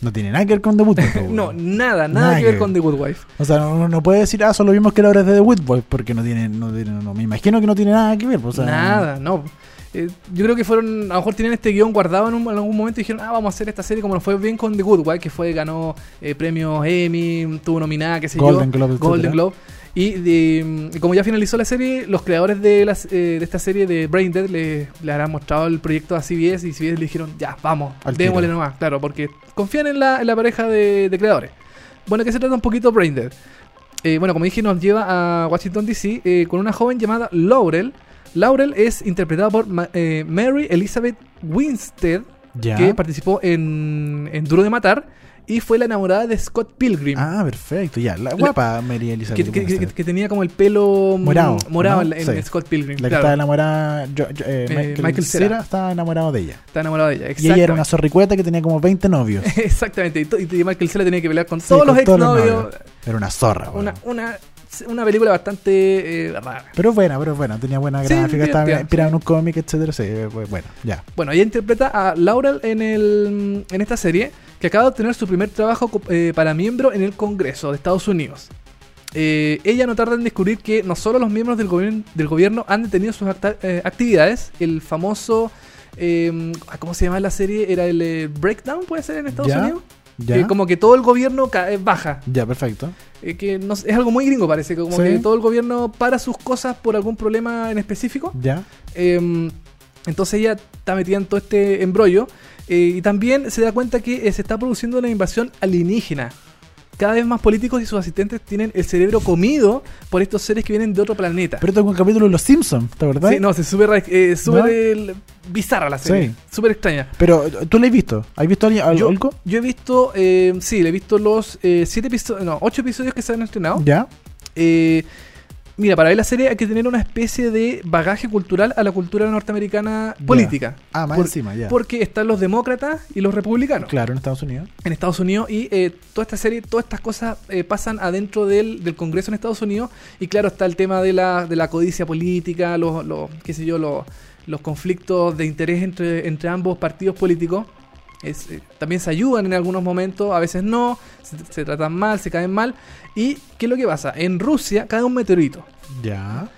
No tiene nada que ver con The Good Wife, No, weón. nada, nada, Nada que que ver ver. con The Good Wife. O sea, no, no puede decir, ah, solo vimos que la obra es de The Good Wife, porque no tiene, no tiene, no, me imagino que no tiene nada que ver. pues, O sea, Nada, no. Eh, yo creo que fueron, a lo mejor tienen este guion guardado en, un- en algún momento y dijeron, ah, vamos a hacer esta serie como nos fue bien con The Good Wife, que fue, ganó eh, premios Emmy, tuvo nominada, qué sé Golden yo. Globe, Golden. Globe. Y de- como ya finalizó la serie, los creadores de, las, eh, de esta serie de Brain Dead le, le habrán mostrado el proyecto a CBS y CBS le dijeron, ya, vamos, Al démosle tiro. nomás, claro, porque confían en la, en la pareja de, de creadores. Bueno, que se trata un poquito Brain Dead. Eh, bueno, como dije, nos lleva a Washington DC eh, con una joven llamada Laurel. Laurel es interpretada por Ma- eh, Mary Elizabeth Winstead, que participó en, en Duro de Matar y fue la enamorada de Scott Pilgrim. Ah, perfecto, ya. La guapa Mary Elizabeth. que, que- tenía como el pelo mm, Morado, morado ¿no? en. Scott Pilgrim. La que claro. estaba enamorada, yo- yo- eh, Michael, Michael Cera. Cera estaba enamorado de ella. Está enamorado de ella. Y ella era una zorricueta que tenía como 20 novios. Exactamente. Y, y Michael Cera tenía que pelear con Sí, todos con los exnovios. novios. Era una zorra, Una, weón. una, una película bastante eh, rara. Pero buena, pero buena. Tenía buena Sí, gráfica, estaba inspirada en un cómic, etcétera. Sí, eh, bueno, ya. Bueno, ella interpreta a Laurel en, el, en esta serie, que acaba de obtener su primer trabajo eh, para miembro en el Congreso de Estados Unidos. Eh, ella no tarda en descubrir que no solo los miembros del, gobierno del gobierno han detenido sus actividades, el famoso, eh, ¿cómo se llama la serie? Era el Breakdown, puede ser en Estados Ya, Unidos. Ya. Que como que todo el gobierno eh, baja. Ya, perfecto. Eh, que no es algo muy gringo, parece. Como Sí. que todo el gobierno para sus cosas por algún problema en específico. Ya. Eh, entonces ella está metida en todo este embrollo. eh, y también se da cuenta que eh, se está produciendo una invasión alienígena. Cada vez más políticos y sus asistentes tienen el cerebro comido por estos seres que vienen de otro planeta. Pero es un capítulo de Los Simpsons, ¿te verdad? Sí, no, es súper eh, ¿No? el- bizarra la serie. Sí. Súper extraña. Pero tú la has visto. ¿Has visto alguien- al- Yo, algo? yo he visto, eh, sí, le he visto los eh, siete episodios, no, ocho episodios que se han estrenado. Ya. Eh, mira, para ver la serie hay que tener una especie de bagaje cultural a la cultura norteamericana política. Ah, más Por- encima, ya. Porque están los demócratas y los republicanos Claro, en Estados Unidos. en Estados Unidos y eh, toda esta serie, todas estas cosas eh, pasan adentro del, del Congreso en Estados Unidos y claro está el tema de la, de la codicia política, los, los qué sé yo, los, los conflictos de interés entre, entre ambos partidos políticos. Es, eh, también se ayudan en algunos momentos, a veces no, se, se tratan mal, se caen mal. ¿Y qué es lo que pasa? En Rusia cae un meteorito. Ya.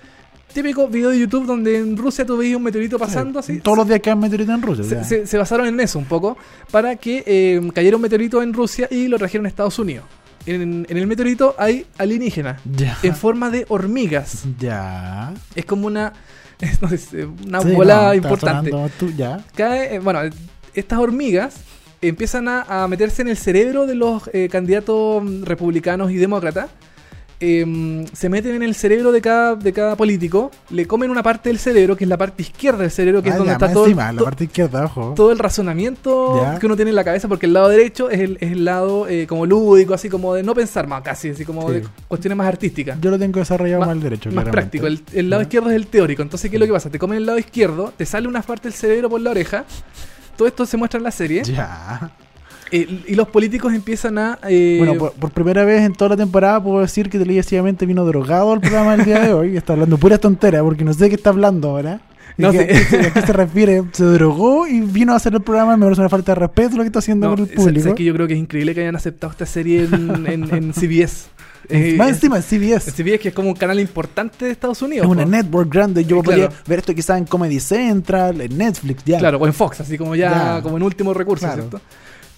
Típico video de YouTube donde en Rusia tú veías un meteorito pasando así. Todos los días quedan meteoritos en Rusia. Se, se- se basaron en eso un poco para que eh, cayera un meteorito en Rusia y lo trajeron a Estados Unidos. En, en el meteorito hay alienígenas Ya. en forma de hormigas. Ya. Es como una, no sé, una Sí, bola no, importante. tú, ya. Cae, eh, bueno, estas hormigas empiezan a, a meterse en el cerebro de los eh, candidatos mm, republicanos y demócratas. Em, se meten en el cerebro de cada, de cada político, le comen una parte del cerebro, que es la parte izquierda del cerebro, que Ah, es donde ya, está todo, el- encima, la to- parte izquierda, ojo. todo el razonamiento Ya. que uno tiene en la cabeza, porque el lado derecho es el, es el lado eh, como lúdico, así como de no pensar más, casi, así como Sí. de cuestiones más artísticas. Yo lo tengo desarrollado Más- más, al derecho. más claramente. práctico. El, el lado Ya. izquierdo es el teórico. Entonces, ¿qué es lo que pasa? Te comen el lado izquierdo, te sale una parte del cerebro por la oreja. Todo esto se muestra en la serie. Ya. Eh, y los políticos empiezan a. eh, Bueno, por, por primera vez en toda la temporada puedo decir que televisivamente vino drogado al programa del día de hoy y está hablando pura tonteras porque no sé de qué está hablando ahora. No, sí. ¿A qué se refiere? Se drogó y vino a hacer el programa. Me parece una falta de respeto lo que está haciendo no, con el es- es público. que yo creo que es increíble que hayan aceptado esta serie en, en- en CBS. Eh, Más en- encima, en CBS. CBS, que es como un canal importante de Estados Unidos. Es una network grande. Yo podría claro. ver esto quizás en Comedy Central, en Netflix, ya. Claro, o en Fox, así como ya, Ya. como en último recurso, Claro. ¿cierto?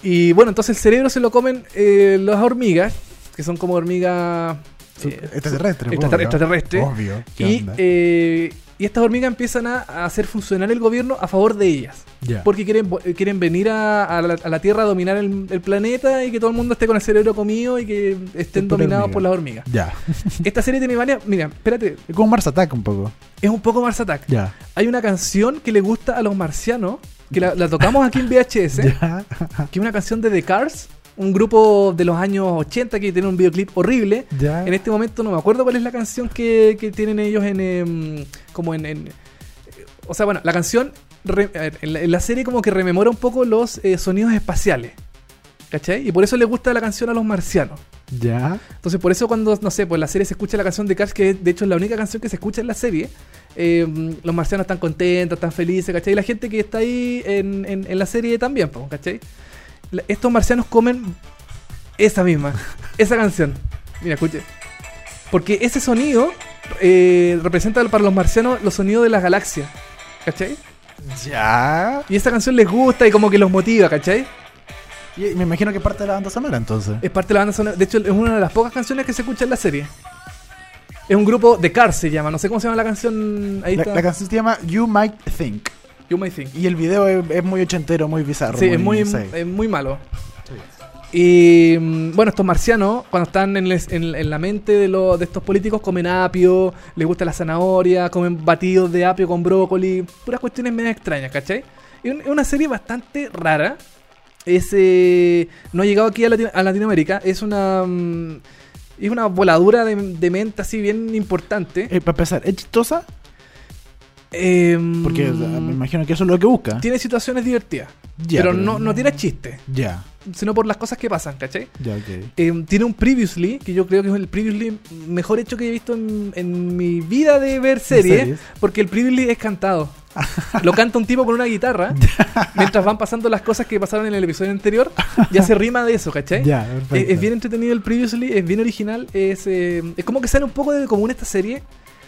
Y bueno, entonces el cerebro se lo comen eh, las hormigas, que son como hormigas eh, extraterrestre, extrater- obvio. extraterrestre. Obvio. ¿qué Y, eh, y estas hormigas empiezan a, a hacer funcionar el gobierno a favor de ellas. Ya. Porque quieren, quieren venir a, a la, a la Tierra a dominar el, el planeta y que todo el mundo esté con el cerebro comido y que estén dominados por las hormigas. Ya. Esta serie tiene varias. Mira, espérate, Es como Mars Attack un poco. es un poco Mars Attack. Ya. Hay una canción que le gusta a los marcianos, que la, la tocamos aquí en VHS, que es una canción de The Cars, un grupo de los años 80 que tiene un videoclip horrible. Ya. En este momento no me acuerdo cuál es la canción que, que tienen ellos en. em, como en, en- O sea, bueno, la canción. re- en, la, en la serie como que rememora un poco los eh, sonidos espaciales. ¿Cachai? Y por eso le gusta la canción a los marcianos. Ya. Entonces, por eso cuando, no sé, pues la serie se escucha la canción de Cars, que de hecho es la única canción que se escucha en la serie, eh, los marcianos están contentos, están felices, ¿cachai? Y la gente que está ahí en, en- en la serie también, ¿cachai? La- estos marcianos comen esa misma, esa canción. Mira, escuche. Porque ese sonido eh, representa para los marcianos los sonidos de las galaxias, ¿cachai? Ya. Y esa canción les gusta y como que los motiva, ¿cachai? Y me imagino que es parte de la banda sonora entonces. Es parte de la banda sonora. De hecho, es una de las pocas canciones que se escucha en la serie. Es un grupo de Cars se llama. No sé cómo se llama la canción. Ahí La, está. la canción se llama You Might Think. You May Think. Y el video es, es muy ochentero, muy bizarro. Sí, es muy, es muy malo. Y mm, bueno, estos marcianos, cuando están en, les- en- en la mente de, lo- de estos políticos, comen apio, les gusta la zanahoria, comen batidos de apio con brócoli, puras cuestiones medio extrañas, ¿cachai? Es una serie bastante rara. Es, eh, no ha llegado aquí a, Latino- a Latinoamérica. Es una. mm, es una voladura de, de mente así bien importante. Eh, para empezar, ¿es chistosa? Em, Porque o sea, me imagino que eso es lo que busca. tiene situaciones divertidas. Pero pero no, no- tiene chiste, Ya, sino por las cosas que pasan, ¿cachai? ya, ok. Eh, tiene un previously, que yo creo que es el previously mejor hecho que he visto en, en mi vida de ver series, series? porque el previously es cantado. Lo canta un tipo con una guitarra, mientras van pasando las cosas que pasaron en el episodio anterior, ya se rima de eso, ¿cachai? Ya, Es, perfecto. es bien entretenido el previously, es bien original, es, eh, es como que sale un poco de común esta serie.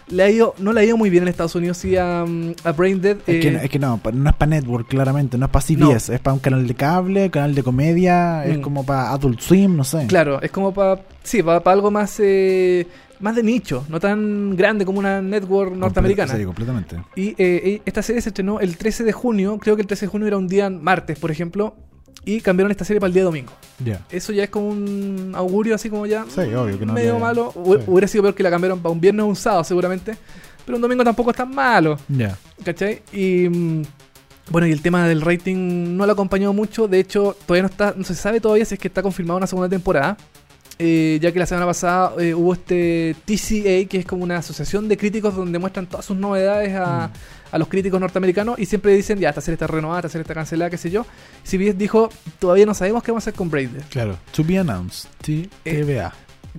Le ha ido, no le ha ido muy bien en Estados Unidos, sí, a, a Brain Dead. Es que, eh, no- es que no, no es para Network, claramente, no es para CBS, es para un canal de cable, canal de comedia, es Mm. como para Adult Swim, no sé. Claro, es como para sí, para algo más eh, más de nicho, no tan grande como una network norteamericana. Sí, completamente. Y eh, eh, esta serie se estrenó el 13 de junio, creo que el 13 de junio era un día martes, por ejemplo. y cambiaron esta serie para el día domingo. Ya. Eso ya es como un augurio así como ya Sí, obvio que no medio malo. Sí. Hubiera sido peor que la cambiaron para un viernes o un sábado seguramente, pero un domingo tampoco es tan malo. Ya. ¿Cachai? Y mm, bueno, y el tema del rating no lo acompañó mucho. De hecho, todavía no está, no se sabe todavía si es que está confirmada una segunda temporada. Eh, ya que la semana pasada eh, hubo este TCA, que es como una asociación de críticos donde muestran todas sus novedades a, a los críticos norteamericanos y siempre dicen, ya, esta serie está renovada, esta serie está cancelada, qué sé yo. CBS dijo, todavía no sabemos qué vamos a hacer con Braid. Claro. To be announced. T- Eh.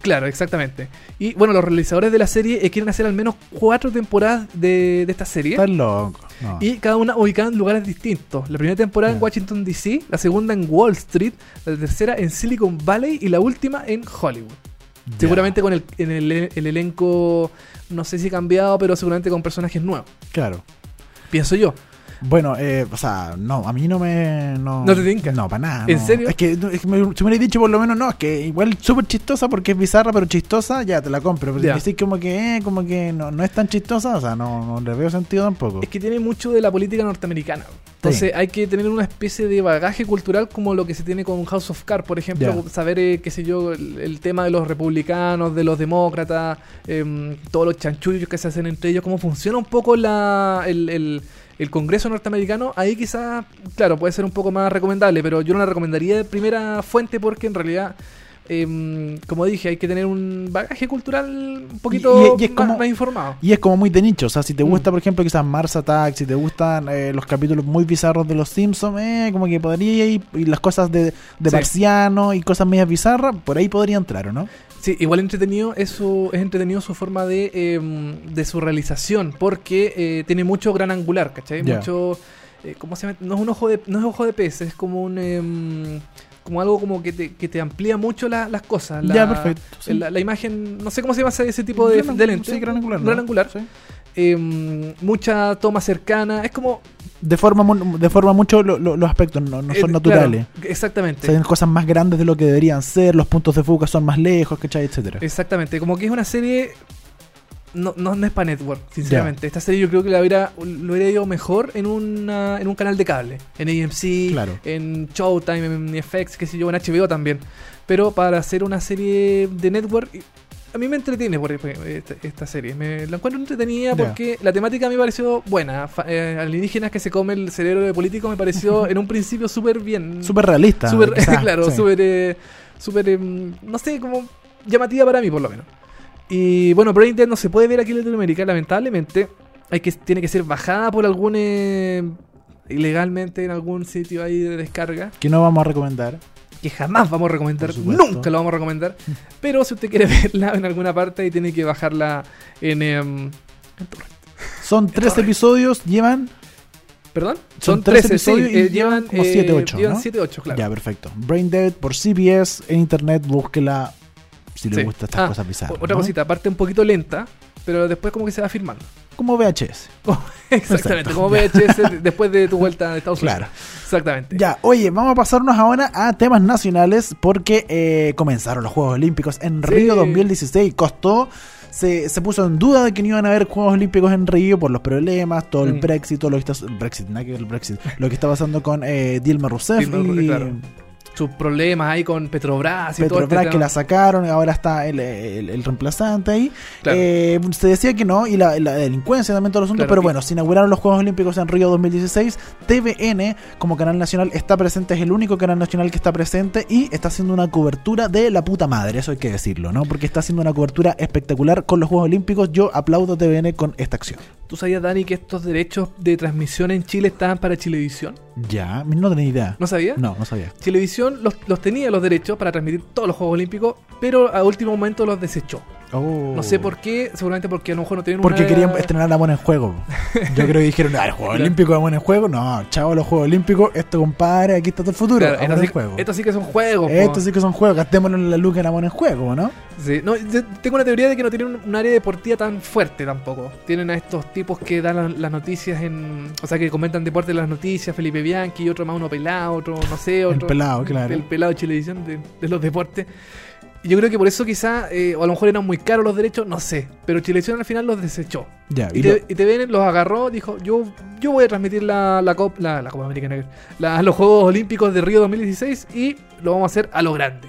Claro, exactamente. Y bueno, los realizadores de la serie eh, quieren hacer al menos cuatro temporadas de, de esta serie. Estás loco. No. Y cada una ubicada en lugares distintos. La primera temporada en. Washington DC, la segunda en Wall Street, la tercera en Silicon Valley y la última en Hollywood. Seguramente con el, en el, el elenco, no sé si cambiado, pero seguramente con personajes nuevos. Claro. Pienso yo. Bueno, eh, o sea, no, a mí no me. No, ¿No te tinca? No, para nada. ¿En no. serio? Es que, es que me, si me hubierais dicho por lo menos, no, es que igual súper chistosa porque es bizarra, pero chistosa, ya te la compro. Pero si decís como que, eh, como que no, no es tan chistosa, o sea, no, no le veo sentido tampoco. Es que tiene mucho de la política norteamericana. Entonces hay que tener una especie de bagaje cultural como lo que se tiene con House of Cards, por ejemplo, saber, eh, qué sé yo, el, el tema de los republicanos, de los demócratas, em, todos los chanchullos que se hacen entre ellos, cómo funciona un poco la, el, el- el Congreso norteamericano, ahí quizás, claro, puede ser un poco más recomendable, pero yo no la recomendaría de primera fuente porque en realidad... em, como dije, hay que tener un bagaje cultural un poquito y es más- como- más informado. Y es como muy de nicho, o sea, si te Mm. gusta, por ejemplo, quizás Mars Attack, si te gustan eh, los capítulos muy bizarros de los Simpsons, eh, como que podría ir, y las cosas de, de Sí. Marciano y cosas medias bizarras, por ahí podría entrar, ¿o no? Sí, igual entretenido es, su- es entretenido su forma de, eh, de su realización, porque eh, tiene mucho gran angular, ¿cachai? Mucho, eh, ¿cómo se llama? No es un ojo de, no es ojo de pez, es como un, em, como algo como que te, que te amplía mucho la- las cosas. La, Ya, perfecto, sí. La, la imagen, no sé cómo se llama ese, tipo de, Gran- de lente. sí, gran angular, ¿no? Gran angular. Sí. Em, mucha toma cercana, es como... Deforma, mu- deforma mucho lo- lo- los aspectos, no, no son eh, naturales. claro, exactamente. Se ven cosas más grandes de lo que deberían ser, los puntos de fuga son más lejos, ¿cachai? Etcétera. Exactamente, como que es una serie. No, no, no es para Network, sinceramente. Esta serie yo creo que la hubiera, lo hubiera ido mejor en, una, en un canal de cable. En AMC, Claro. en Showtime, en FX, qué sé yo, en HBO también. Pero para hacer una serie de Network, a mí me entretiene por esta, esta serie. Me la encuentro entretenida porque la temática me pareció buena. Eh, alienígenas que se come el cerebro de político me pareció en un principio súper bien. Súper realista. Quizás, claro, sí. súper, eh, súper, em, no sé, como llamativa para mí por lo menos. Y bueno, Brain Dead no se puede ver aquí en Latinoamérica, lamentablemente. Hay que, tiene que ser bajada por algún, eh, ilegalmente en algún sitio ahí de descarga, Que no vamos a recomendar. Que jamás vamos a recomendar, nunca lo vamos a recomendar. Pero si usted quiere verla en alguna parte, ahí tiene que bajarla en... em, en torrent. Son tres Torre. episodios, llevan. ¿Perdón? Son 13 tres episodios sí, y eh, llevan como eh, siete, ocho, Llevan ¿no? 7, 8, claro. Ya, perfecto. Brain Dead por CBS en internet, búsquela si le Sí. gustan estas Ah, cosas bizarras. Otra ¿no? cosita, parte un poquito lenta, pero después como que se va firmando. Como VHS. Exactamente, Exacto. como VHS después de tu vuelta de Estados Claro. Unidos. Exactamente. Ya, oye, vamos a pasarnos ahora a temas nacionales porque eh, comenzaron los Juegos Olímpicos en Sí. Río 2016. Costó, se, se puso en duda de que no iban a haber Juegos Olímpicos en Río por los problemas, todo el Mm. Brexit, todo lo que está, el Brexit, nada que el Brexit, lo que está pasando con eh, Dilma Rousseff Dilma y claro. Sus problemas ahí con Petrobras y todo Petrobras este que la sacaron, ahora está el, el- el reemplazante ahí. Claro. Eh, se decía que no, y la, la delincuencia también todo el asunto, Claro, pero bueno, se inauguraron los Juegos Olímpicos en Río 2016. TVN, como canal nacional, está presente, es el único canal nacional que está presente y está haciendo una cobertura de la puta madre, eso hay que decirlo, ¿no? Porque está haciendo una cobertura espectacular con los Juegos Olímpicos. Yo aplaudo a TVN con esta acción. ¿Tú sabías, Dani, que estos derechos de transmisión en Chile estaban para Chilevisión? Ya, no tenía idea. ¿No sabías? No, no sabía. Chilevisión los, los tenía los derechos para transmitir todos los Juegos Olímpicos, pero a último momento los desechó. Oh. No sé por qué, seguramente porque a lo mejor no tienen Porque una... querían estrenar la buena en juego. Yo creo que dijeron, ah, el Juego Claro. Olímpico la buena en juego. No, chavo, los Juegos Olímpicos, esto compadre, aquí está todo el futuro. Claro, en sí, juego. estos sí que son juegos. po. Estos sí que son juegos, gastémonos la luz en amor en juego, ¿no? Sí, no, yo tengo una teoría de que no tienen un, área deportiva tan fuerte tampoco. Tienen a estos tipos que dan la- las noticias en. O sea, que comentan deporte en las noticias, Felipe Bianchi, y otro más uno pelado, otro no sé, otro. pelado, claro. El pelado de Chilevisión de, de los deportes. Yo creo que por eso quizá, eh, o a lo mejor eran muy caros los derechos, no sé. Pero Chilevisión al final los desechó. Ya, Y, y lo- te- y TVN los agarró, dijo, yo, yo voy a transmitir la, la, Cop- la, la Copa Americana, la- los Juegos Olímpicos de Río 2016 y lo vamos a hacer a lo grande.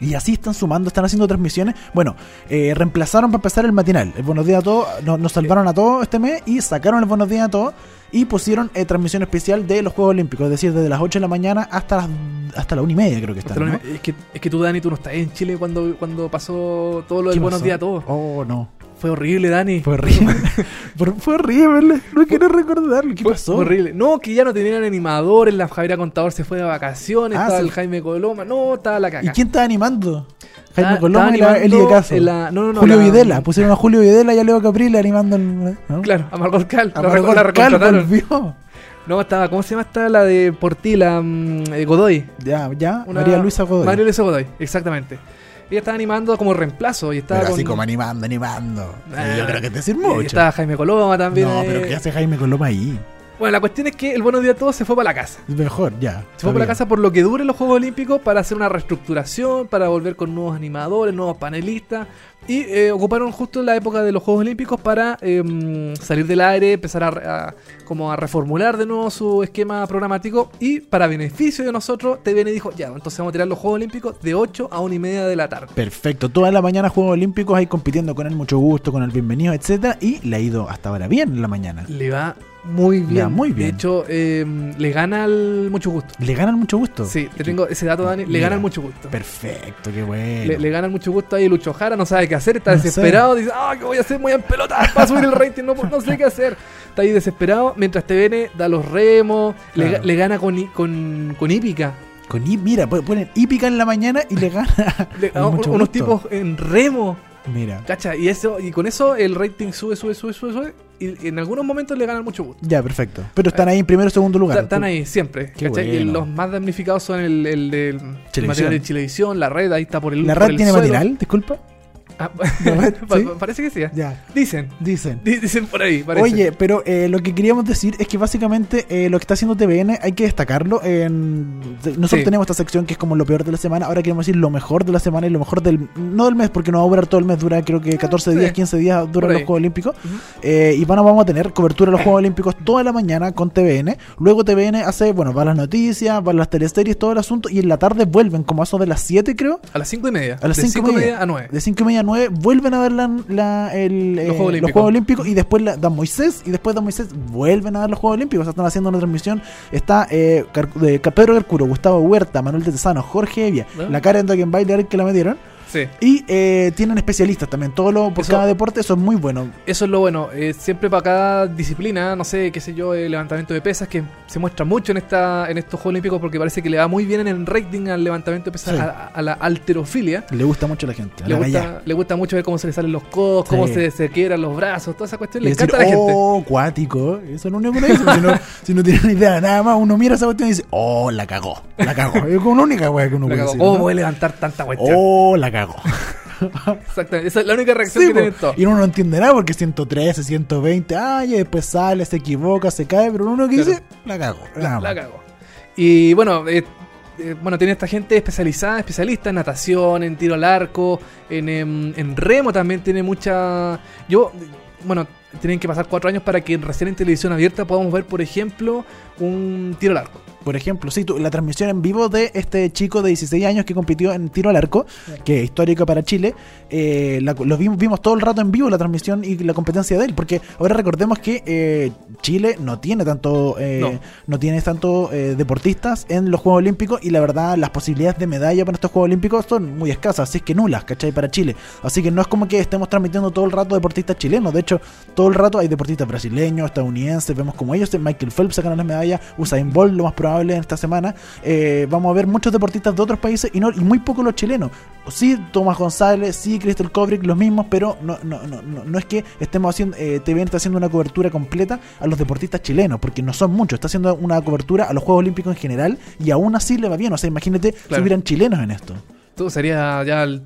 Y así están sumando, están haciendo transmisiones. Bueno, eh, reemplazaron para empezar el matinal. El Buenos Días a Todos, nos, nos salvaron a todos este mes y sacaron el Buenos Días a Todos y pusieron eh, transmisión especial de los Juegos Olímpicos. Es decir, desde las 8 de la mañana hasta las, hasta la 1 y media creo que ¿no? es, que, es que tú, Dani, tú no estás en Chile cuando, cuando pasó todo lo ¿Qué del Buenos? Días a Todos. Oh, no. Fue horrible, Dani. Fue horrible. Fue- horrible. No quiero recordarlo. ¿Qué Fue- pasó? fue horrible. No, que ya no tenían animadores, la Javiera Contador se fue de vacaciones, Ah, estaba sí. el Jaime Coloma, no, estaba la ¿Y caca. quién estaba animando? Jaime Coloma y la Eli de Caso. la- no, no, no, Julio la- Videla. Pusieron a Julio Videla y a Leo Caprile animando el. Claro, a Margot Cal, A la, Margot reco- la Cal volvió. No, estaba, ¿cómo se llama esta? La de Portila, eh, Godoy. Ya, ya. Una- María Luisa Godoy. María Luisa Godoy, exactamente. Ella estaba animando como reemplazo y estaba Pero con... así como animando, animando. Ah, Yo creo que es decir y mucho. estaba Jaime Coloma también. no, pero ¿qué hace Jaime Coloma ahí? Bueno, la cuestión es que el Buenos Días a Todos se fue para la casa. Mejor, ya. Se fue para la casa por lo que duren los Juegos Olímpicos para hacer una reestructuración, para volver con nuevos animadores, nuevos panelistas. Y eh, ocuparon justo la época de los Juegos Olímpicos para eh, salir del aire, empezar a, como a reformular de nuevo su esquema programático. Y para beneficio de nosotros, TVN dijo, ya, entonces vamos a tirar los Juegos Olímpicos de 8 a 1 y media de la tarde. Perfecto. Toda la mañana Juegos Olímpicos ahí compitiendo con el mucho gusto, con el bienvenido, etcétera Y le ha ido hasta ahora bien en la mañana. Le va muy bien. muy bien. De hecho, eh, le gana al mucho gusto. Le ganan mucho gusto. Sí, te tengo ese dato, Dani. Le Mira. gana al mucho gusto. Perfecto, qué bueno. Le, le gana mucho gusto ahí Lucho Jara, no sabe qué hacer, está No desesperado, dice, ah, ¿qué voy a hacer? Voy en pelota para subir el rating, no, no sé qué hacer. Está ahí desesperado, mientras TVN da los remos, le, Claro. le gana con, con, con hípica. Con mira, ponen hípica en la mañana y le gana. Le- al a- unos tipos en remo, Mira. cacha, y eso, y con eso el rating sube, sube, sube, sube, sube, y en algunos momentos le ganan mucho gusto. Ya, perfecto. Pero están ahí en primero o segundo lugar. Están ahí siempre. ¿cachai? Y los más damnificados son el, el material de televisión, la red, ahí está por el ¿La red tiene suelo. matinal? Disculpa. Ah, Parece que sí. ¿eh? Ya. Dicen. Dicen. Di- Dicen por ahí, parece. Oye, pero eh, lo que queríamos decir es que básicamente eh, lo que está haciendo TVN hay que destacarlo. En, nosotros Sí. tenemos esta sección que es como lo peor de la semana. Ahora queremos decir lo mejor de la semana y lo mejor del. No del mes, porque no va a durar todo el mes, dura creo que 14 sí. días, 15 días duran los Juegos Olímpicos. Ujú. Eh, y bueno, vamos a tener cobertura de los Juegos Olímpicos toda la mañana con TVN. Luego TVN hace, bueno, va las noticias, va las teleseries, todo el asunto. Y en la tarde vuelven, como a eso de las 7, creo. A las 5 y media. A las de 5 y media. a 9. De 5 y media 9 vuelven a dar la, la- el, eh, Los Juegos Olímpicos. Juegos Olímpicos y después la, dan Moisés y después de Moisés vuelven a dar los Juegos Olímpicos. O sea, están haciendo una transmisión. Está eh, Car- de Pedro Carcuro, Gustavo Huerta, Manuel de Tesano, Jorge Evia, ¿Ah? la Karen Dogenbailer que la metieron. Sí. Y eh, tienen especialistas también. Todo lo por Eso- cada deporte, eso es muy bueno. Eso es lo bueno. eh, siempre para cada disciplina, no sé, qué sé yo, el levantamiento de pesas, que se muestra mucho en esta en estos Juegos Olímpicos porque parece que le va muy bien en el rating al levantamiento de pesas, Sí. a, a la alterofilia. Le gusta mucho a la gente. a Le la gusta, le gusta mucho ver cómo se le salen los codos, cómo se, se quiebran los brazos, toda esa cuestión. Le decir, encanta a la gente. oh, cuático. Eso es lo único que uno dice. si, no, si no tiene ni idea de nada más, uno mira esa cuestión y dice, oh, la cagó. La cagó. Es como la única wea que uno La puede decir. ¿Cómo ¿no? puede levantar tanta cuestión? Oh, la cagó. Exactamente. Esa es la única reacción Sí, que po. tienen todos. y uno no entiende nada porque 113, 120, ay, y después sale, se equivoca, se cae, pero uno que Claro. dice, la cago. La, cagó. Y bueno, eh, eh, bueno, tiene esta gente especializada, especialista en natación, en tiro al arco, en, em, en remo también tiene mucha... Yo, bueno, tienen que pasar cuatro años para que recién en televisión abierta podamos ver, por ejemplo, un tiro al arco. Por ejemplo, sí, tú- la transmisión en vivo de este chico de 16 años que compitió en tiro al arco, que es histórico para Chile, eh, la- lo vimos, vimos todo el rato en vivo la transmisión y la competencia de él, porque ahora recordemos que eh, Chile no tiene tanto, eh, No. no. tiene tanto eh, deportistas en los Juegos Olímpicos y la verdad las posibilidades de medalla para estos Juegos Olímpicos son muy escasas, así es que nulas, ¿cachai? Para Chile. Así que no es como que estemos transmitiendo todo el rato deportistas chilenos, de hecho todo el rato hay deportistas brasileños, estadounidenses, vemos como ellos, Michael Phelps sacan las medallas, Usain Bolt lo más probable en esta semana, vamos a ver muchos deportistas de otros países y, no, y muy pocos los chilenos. Sí, Tomás González, sí, Crystal Kobrick, los mismos, pero no, no, no, no, no es que estemos haciendo, eh, TVN está haciendo una cobertura completa a los deportistas chilenos, porque no son muchos, está haciendo una cobertura a los Juegos Olímpicos en general y aún así le va bien, o sea, imagínate si Claro. hubieran chilenos en esto. Todo sería ya el-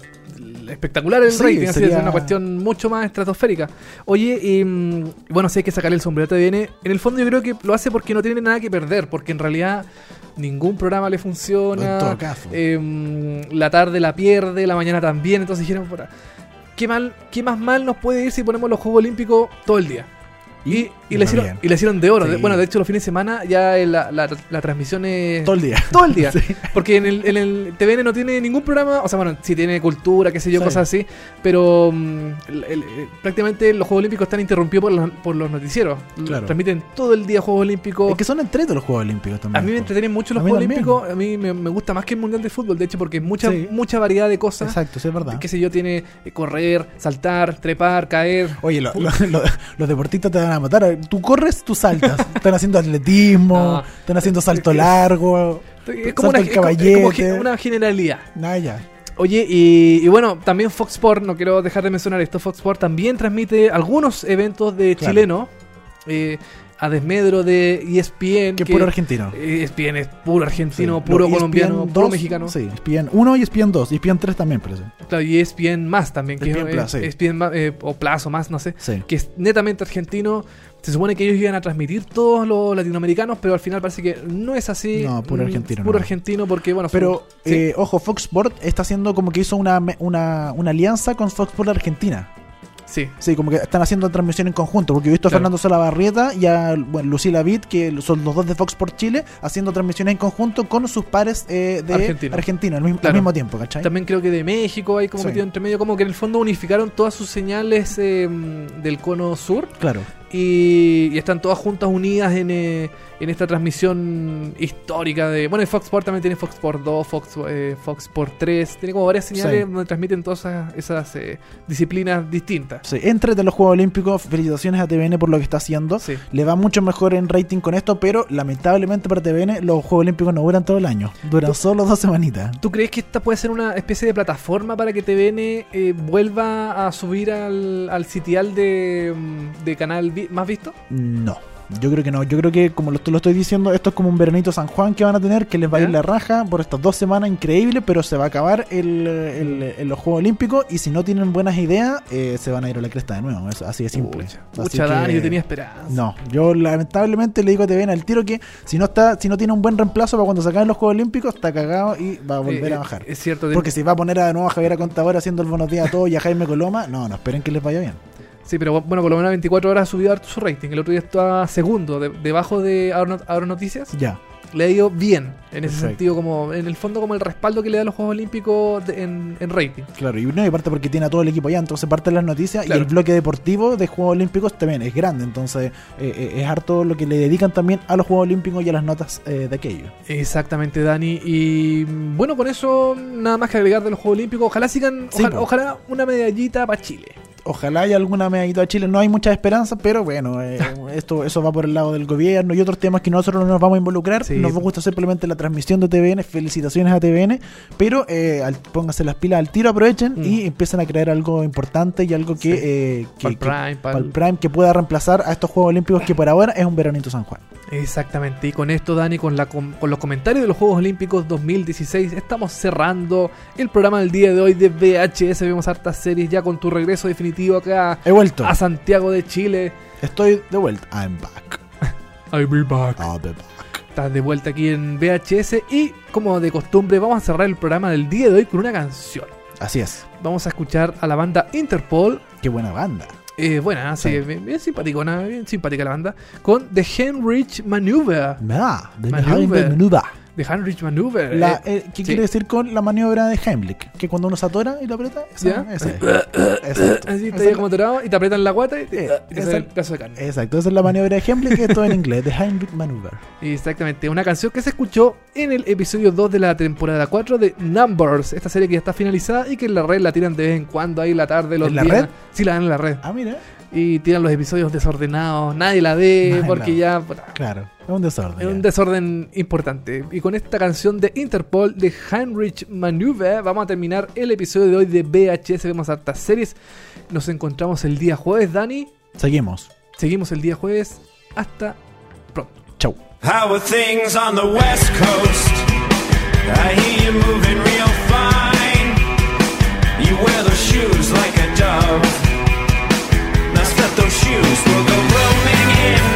espectacular el Sí, rating, así, sería- es una cuestión mucho más estratosférica. Oye, y, mm, bueno, si hay que sacar el sombrero te viene. En el fondo yo creo que lo hace porque no tiene nada que perder, porque en realidad ningún programa le funciona. En todo caso. Eh, mm, la tarde la pierde, la mañana también, entonces dijeron, "Puta, ¿qué, mal, ¿qué más mal nos puede ir si ponemos los Juegos Olímpicos todo el día? Y, y, Y le, va hicieron, y le hicieron de oro. Sí. Bueno, de hecho, los fines de semana ya la, la, la transmisión es Todo el día. todo el día. Sí. Porque en el, en el TVN no tiene ningún programa, o sea, bueno, sí tiene cultura, qué sé yo, Sí. cosas así, pero mm, el- el- eh, prácticamente los Juegos Olímpicos están interrumpidos por los, por los noticieros. Claro. Transmiten todo el día Juegos Olímpicos. Es que son entretos los Juegos Olímpicos también. a mí me entretienen mucho los Juegos también. Olímpicos, a mí me, me gusta más que el Mundial de Fútbol, de hecho, porque mucha, mucha variedad de cosas. Exacto, sí es verdad. Qué sé yo, tiene eh, correr, saltar, trepar, caer. Oye, lo- lo- lo- los deportistas te van a matar. Tú corres, tú saltas. Están haciendo atletismo, No. están haciendo salto largo. Es como, una, salto es como- una generalidad. Ya. Oye, y, y bueno, también Fox Sport, no quiero dejar de mencionar esto, Fox Sport también transmite algunos eventos de Claro. chileno, eh, a desmedro de E ESPN. Que puro argentino. eh, ESPN es puro argentino, Sí. puro Lo- E colombiano, ESPN puro 2, mexicano. Sí, ESPN 1 y ESPN 2. Y ESPN 3 también, parece. Claro, y ESPN más también, que ESPN es, Plus, sí. ESPN ma- eh, o Plus o más, no sé, Sí. que es netamente argentino. Se supone que ellos iban a transmitir todos los latinoamericanos, pero al final parece que no es así. No, puro Mm, argentino Puro argentino porque, bueno, Pero, eh, ojo, Fox Sport está haciendo como que hizo una, una, una alianza con Fox Sport Argentina. Sí. Sí, como que están haciendo transmisión en conjunto. Porque he visto a. Fernando Solabarrieta y a bueno, Lucila Vid, que son los dos de Fox Sport Chile, haciendo transmisiones en conjunto con sus pares eh, de Argentino. Argentina al, mismo, al mismo tiempo, ¿cachai? También creo que de México hay como Sí. metido entre medio, como que en el fondo unificaron todas sus señales eh, del cono sur Claro. Y, y están todas juntas unidas en, eh, en esta transmisión histórica de... Bueno, Fox Sport también tiene Fox Sport 2, Fox, eh, Fox Sport 3, tiene como varias señales Sí. donde transmiten todas esas, esas, eh, disciplinas distintas. Sí, entre de los Juegos Olímpicos, felicitaciones a TVN por lo que está haciendo. Sí. Le va mucho mejor en rating con esto, pero lamentablemente para TVN los Juegos Olímpicos no duran todo el año. Duran solo dos semanitas. ¿Tú crees que esta puede ser una especie de plataforma para que TVN eh, vuelva a subir al, al sitial de, mm, de canal vi- más visto? No. Yo creo que no, yo creo que como lo, te lo estoy diciendo, esto es como un veranito San Juan que van a tener, que les va a ir la raja por estas dos semanas increíbles, pero se va a acabar el, el- el- los Juegos Olímpicos y si no tienen buenas ideas, eh, se van a ir a la cresta de nuevo, es así de simple. Así que- Dani, yo tenía esperanza. No, yo lamentablemente le digo a TVN al tiro que si no está, si no tiene un buen reemplazo para cuando se acaben los Juegos Olímpicos, está cagado y va a volver Eh, a bajar. Es cierto. Porque si va a poner a de nuevo a Javier Contador haciendo el buenos días a todos y a Jaime Coloma, no, no esperen que les vaya bien. Sí, pero bueno, por lo menos 24 horas ha subido harto su rating. El otro día estaba segundo, de- debajo de Ahora Ahora Noticias. Ya. Le ha ido bien, en ese Perfecto. sentido, como en el fondo como el respaldo que le da a los Juegos Olímpicos de- en, en rating. Claro, y no, y aparte porque tiene a todo el equipo allá, entonces parte de las noticias Claro. y el bloque deportivo de Juegos Olímpicos también es grande, entonces eh, eh, es harto lo que le dedican también a los Juegos Olímpicos y a las notas eh, de aquello. Exactamente, Dani. Y mm, bueno, con eso nada más que agregar de los Juegos Olímpicos. Ojalá sigan, Sí, ojalá, po. ojalá una medallita para Chile. Ojalá haya alguna medallita a Chile, no hay mucha esperanza, pero bueno, eh, esto eso va por el lado del gobierno y otros temas que nosotros no nos vamos a involucrar. Sí. Nos gusta simplemente la transmisión de TVN, felicitaciones a TVN, pero eh, al- pónganse las pilas al tiro, aprovechen Mm. y empiecen a crear algo importante y algo que, Sí. eh, que- Pa'l que- Prime, pa'l- pa'l Prime que pueda reemplazar a estos Juegos Olímpicos que por ahora es un veranito San Juan. Exactamente, y con esto, Dani, con, la, con, con los comentarios de los Juegos Olímpicos 2016, estamos cerrando el programa del día de hoy de VHS. Vemos hartas series ya con tu regreso definitivo acá He vuelto. a Santiago de Chile. Estoy de vuelta. I'm back. I'll be back. I'll be back. Estás de vuelta aquí en VHS y, como de costumbre, vamos a cerrar el programa del día de hoy con una canción. Así es. Vamos a escuchar a la banda Interpol. Qué buena banda. Eh, buena, sí, Sí. bien, bien simpaticona, bien simpática la banda. Con The Henrich Maneuver. Ah, de Maneuver. The Henrich Maneuver. La, eh, eh, ¿Qué sí. quiere decir con la maniobra de Heimlich? Que cuando uno se atora y lo aprieta, esa, ¿Ya? esa es. Exacto. Así te como atorado y te aprietan la guata y te, Eh, y te esa- sale el pedazo de carne. Exacto, esa es la maniobra de Heimlich, que es todo en inglés, de Heimlich Maneuver. Exactamente, una canción que se escuchó en el episodio 2 de la temporada 4 de Numbers, esta serie que ya está finalizada y que en la red la tiran de vez en cuando ahí la tarde, los ¿En la días. red? Sí, la dan en la red. Ah, mira, y tiran los episodios desordenados, nadie la ve porque ya... Claro, es un desorden. Es un desorden importante. Y con esta canción de Interpol de Heinrich Maneuver vamos a terminar el episodio de hoy de VHS, vemos hartas series. Nos encontramos el día jueves, Dani. Seguimos. Seguimos el día jueves. Hasta pronto. Chau. How are things on the West Coast? I hear you moving real fine. You wear the shoes like a dove. shoes will go roaming in.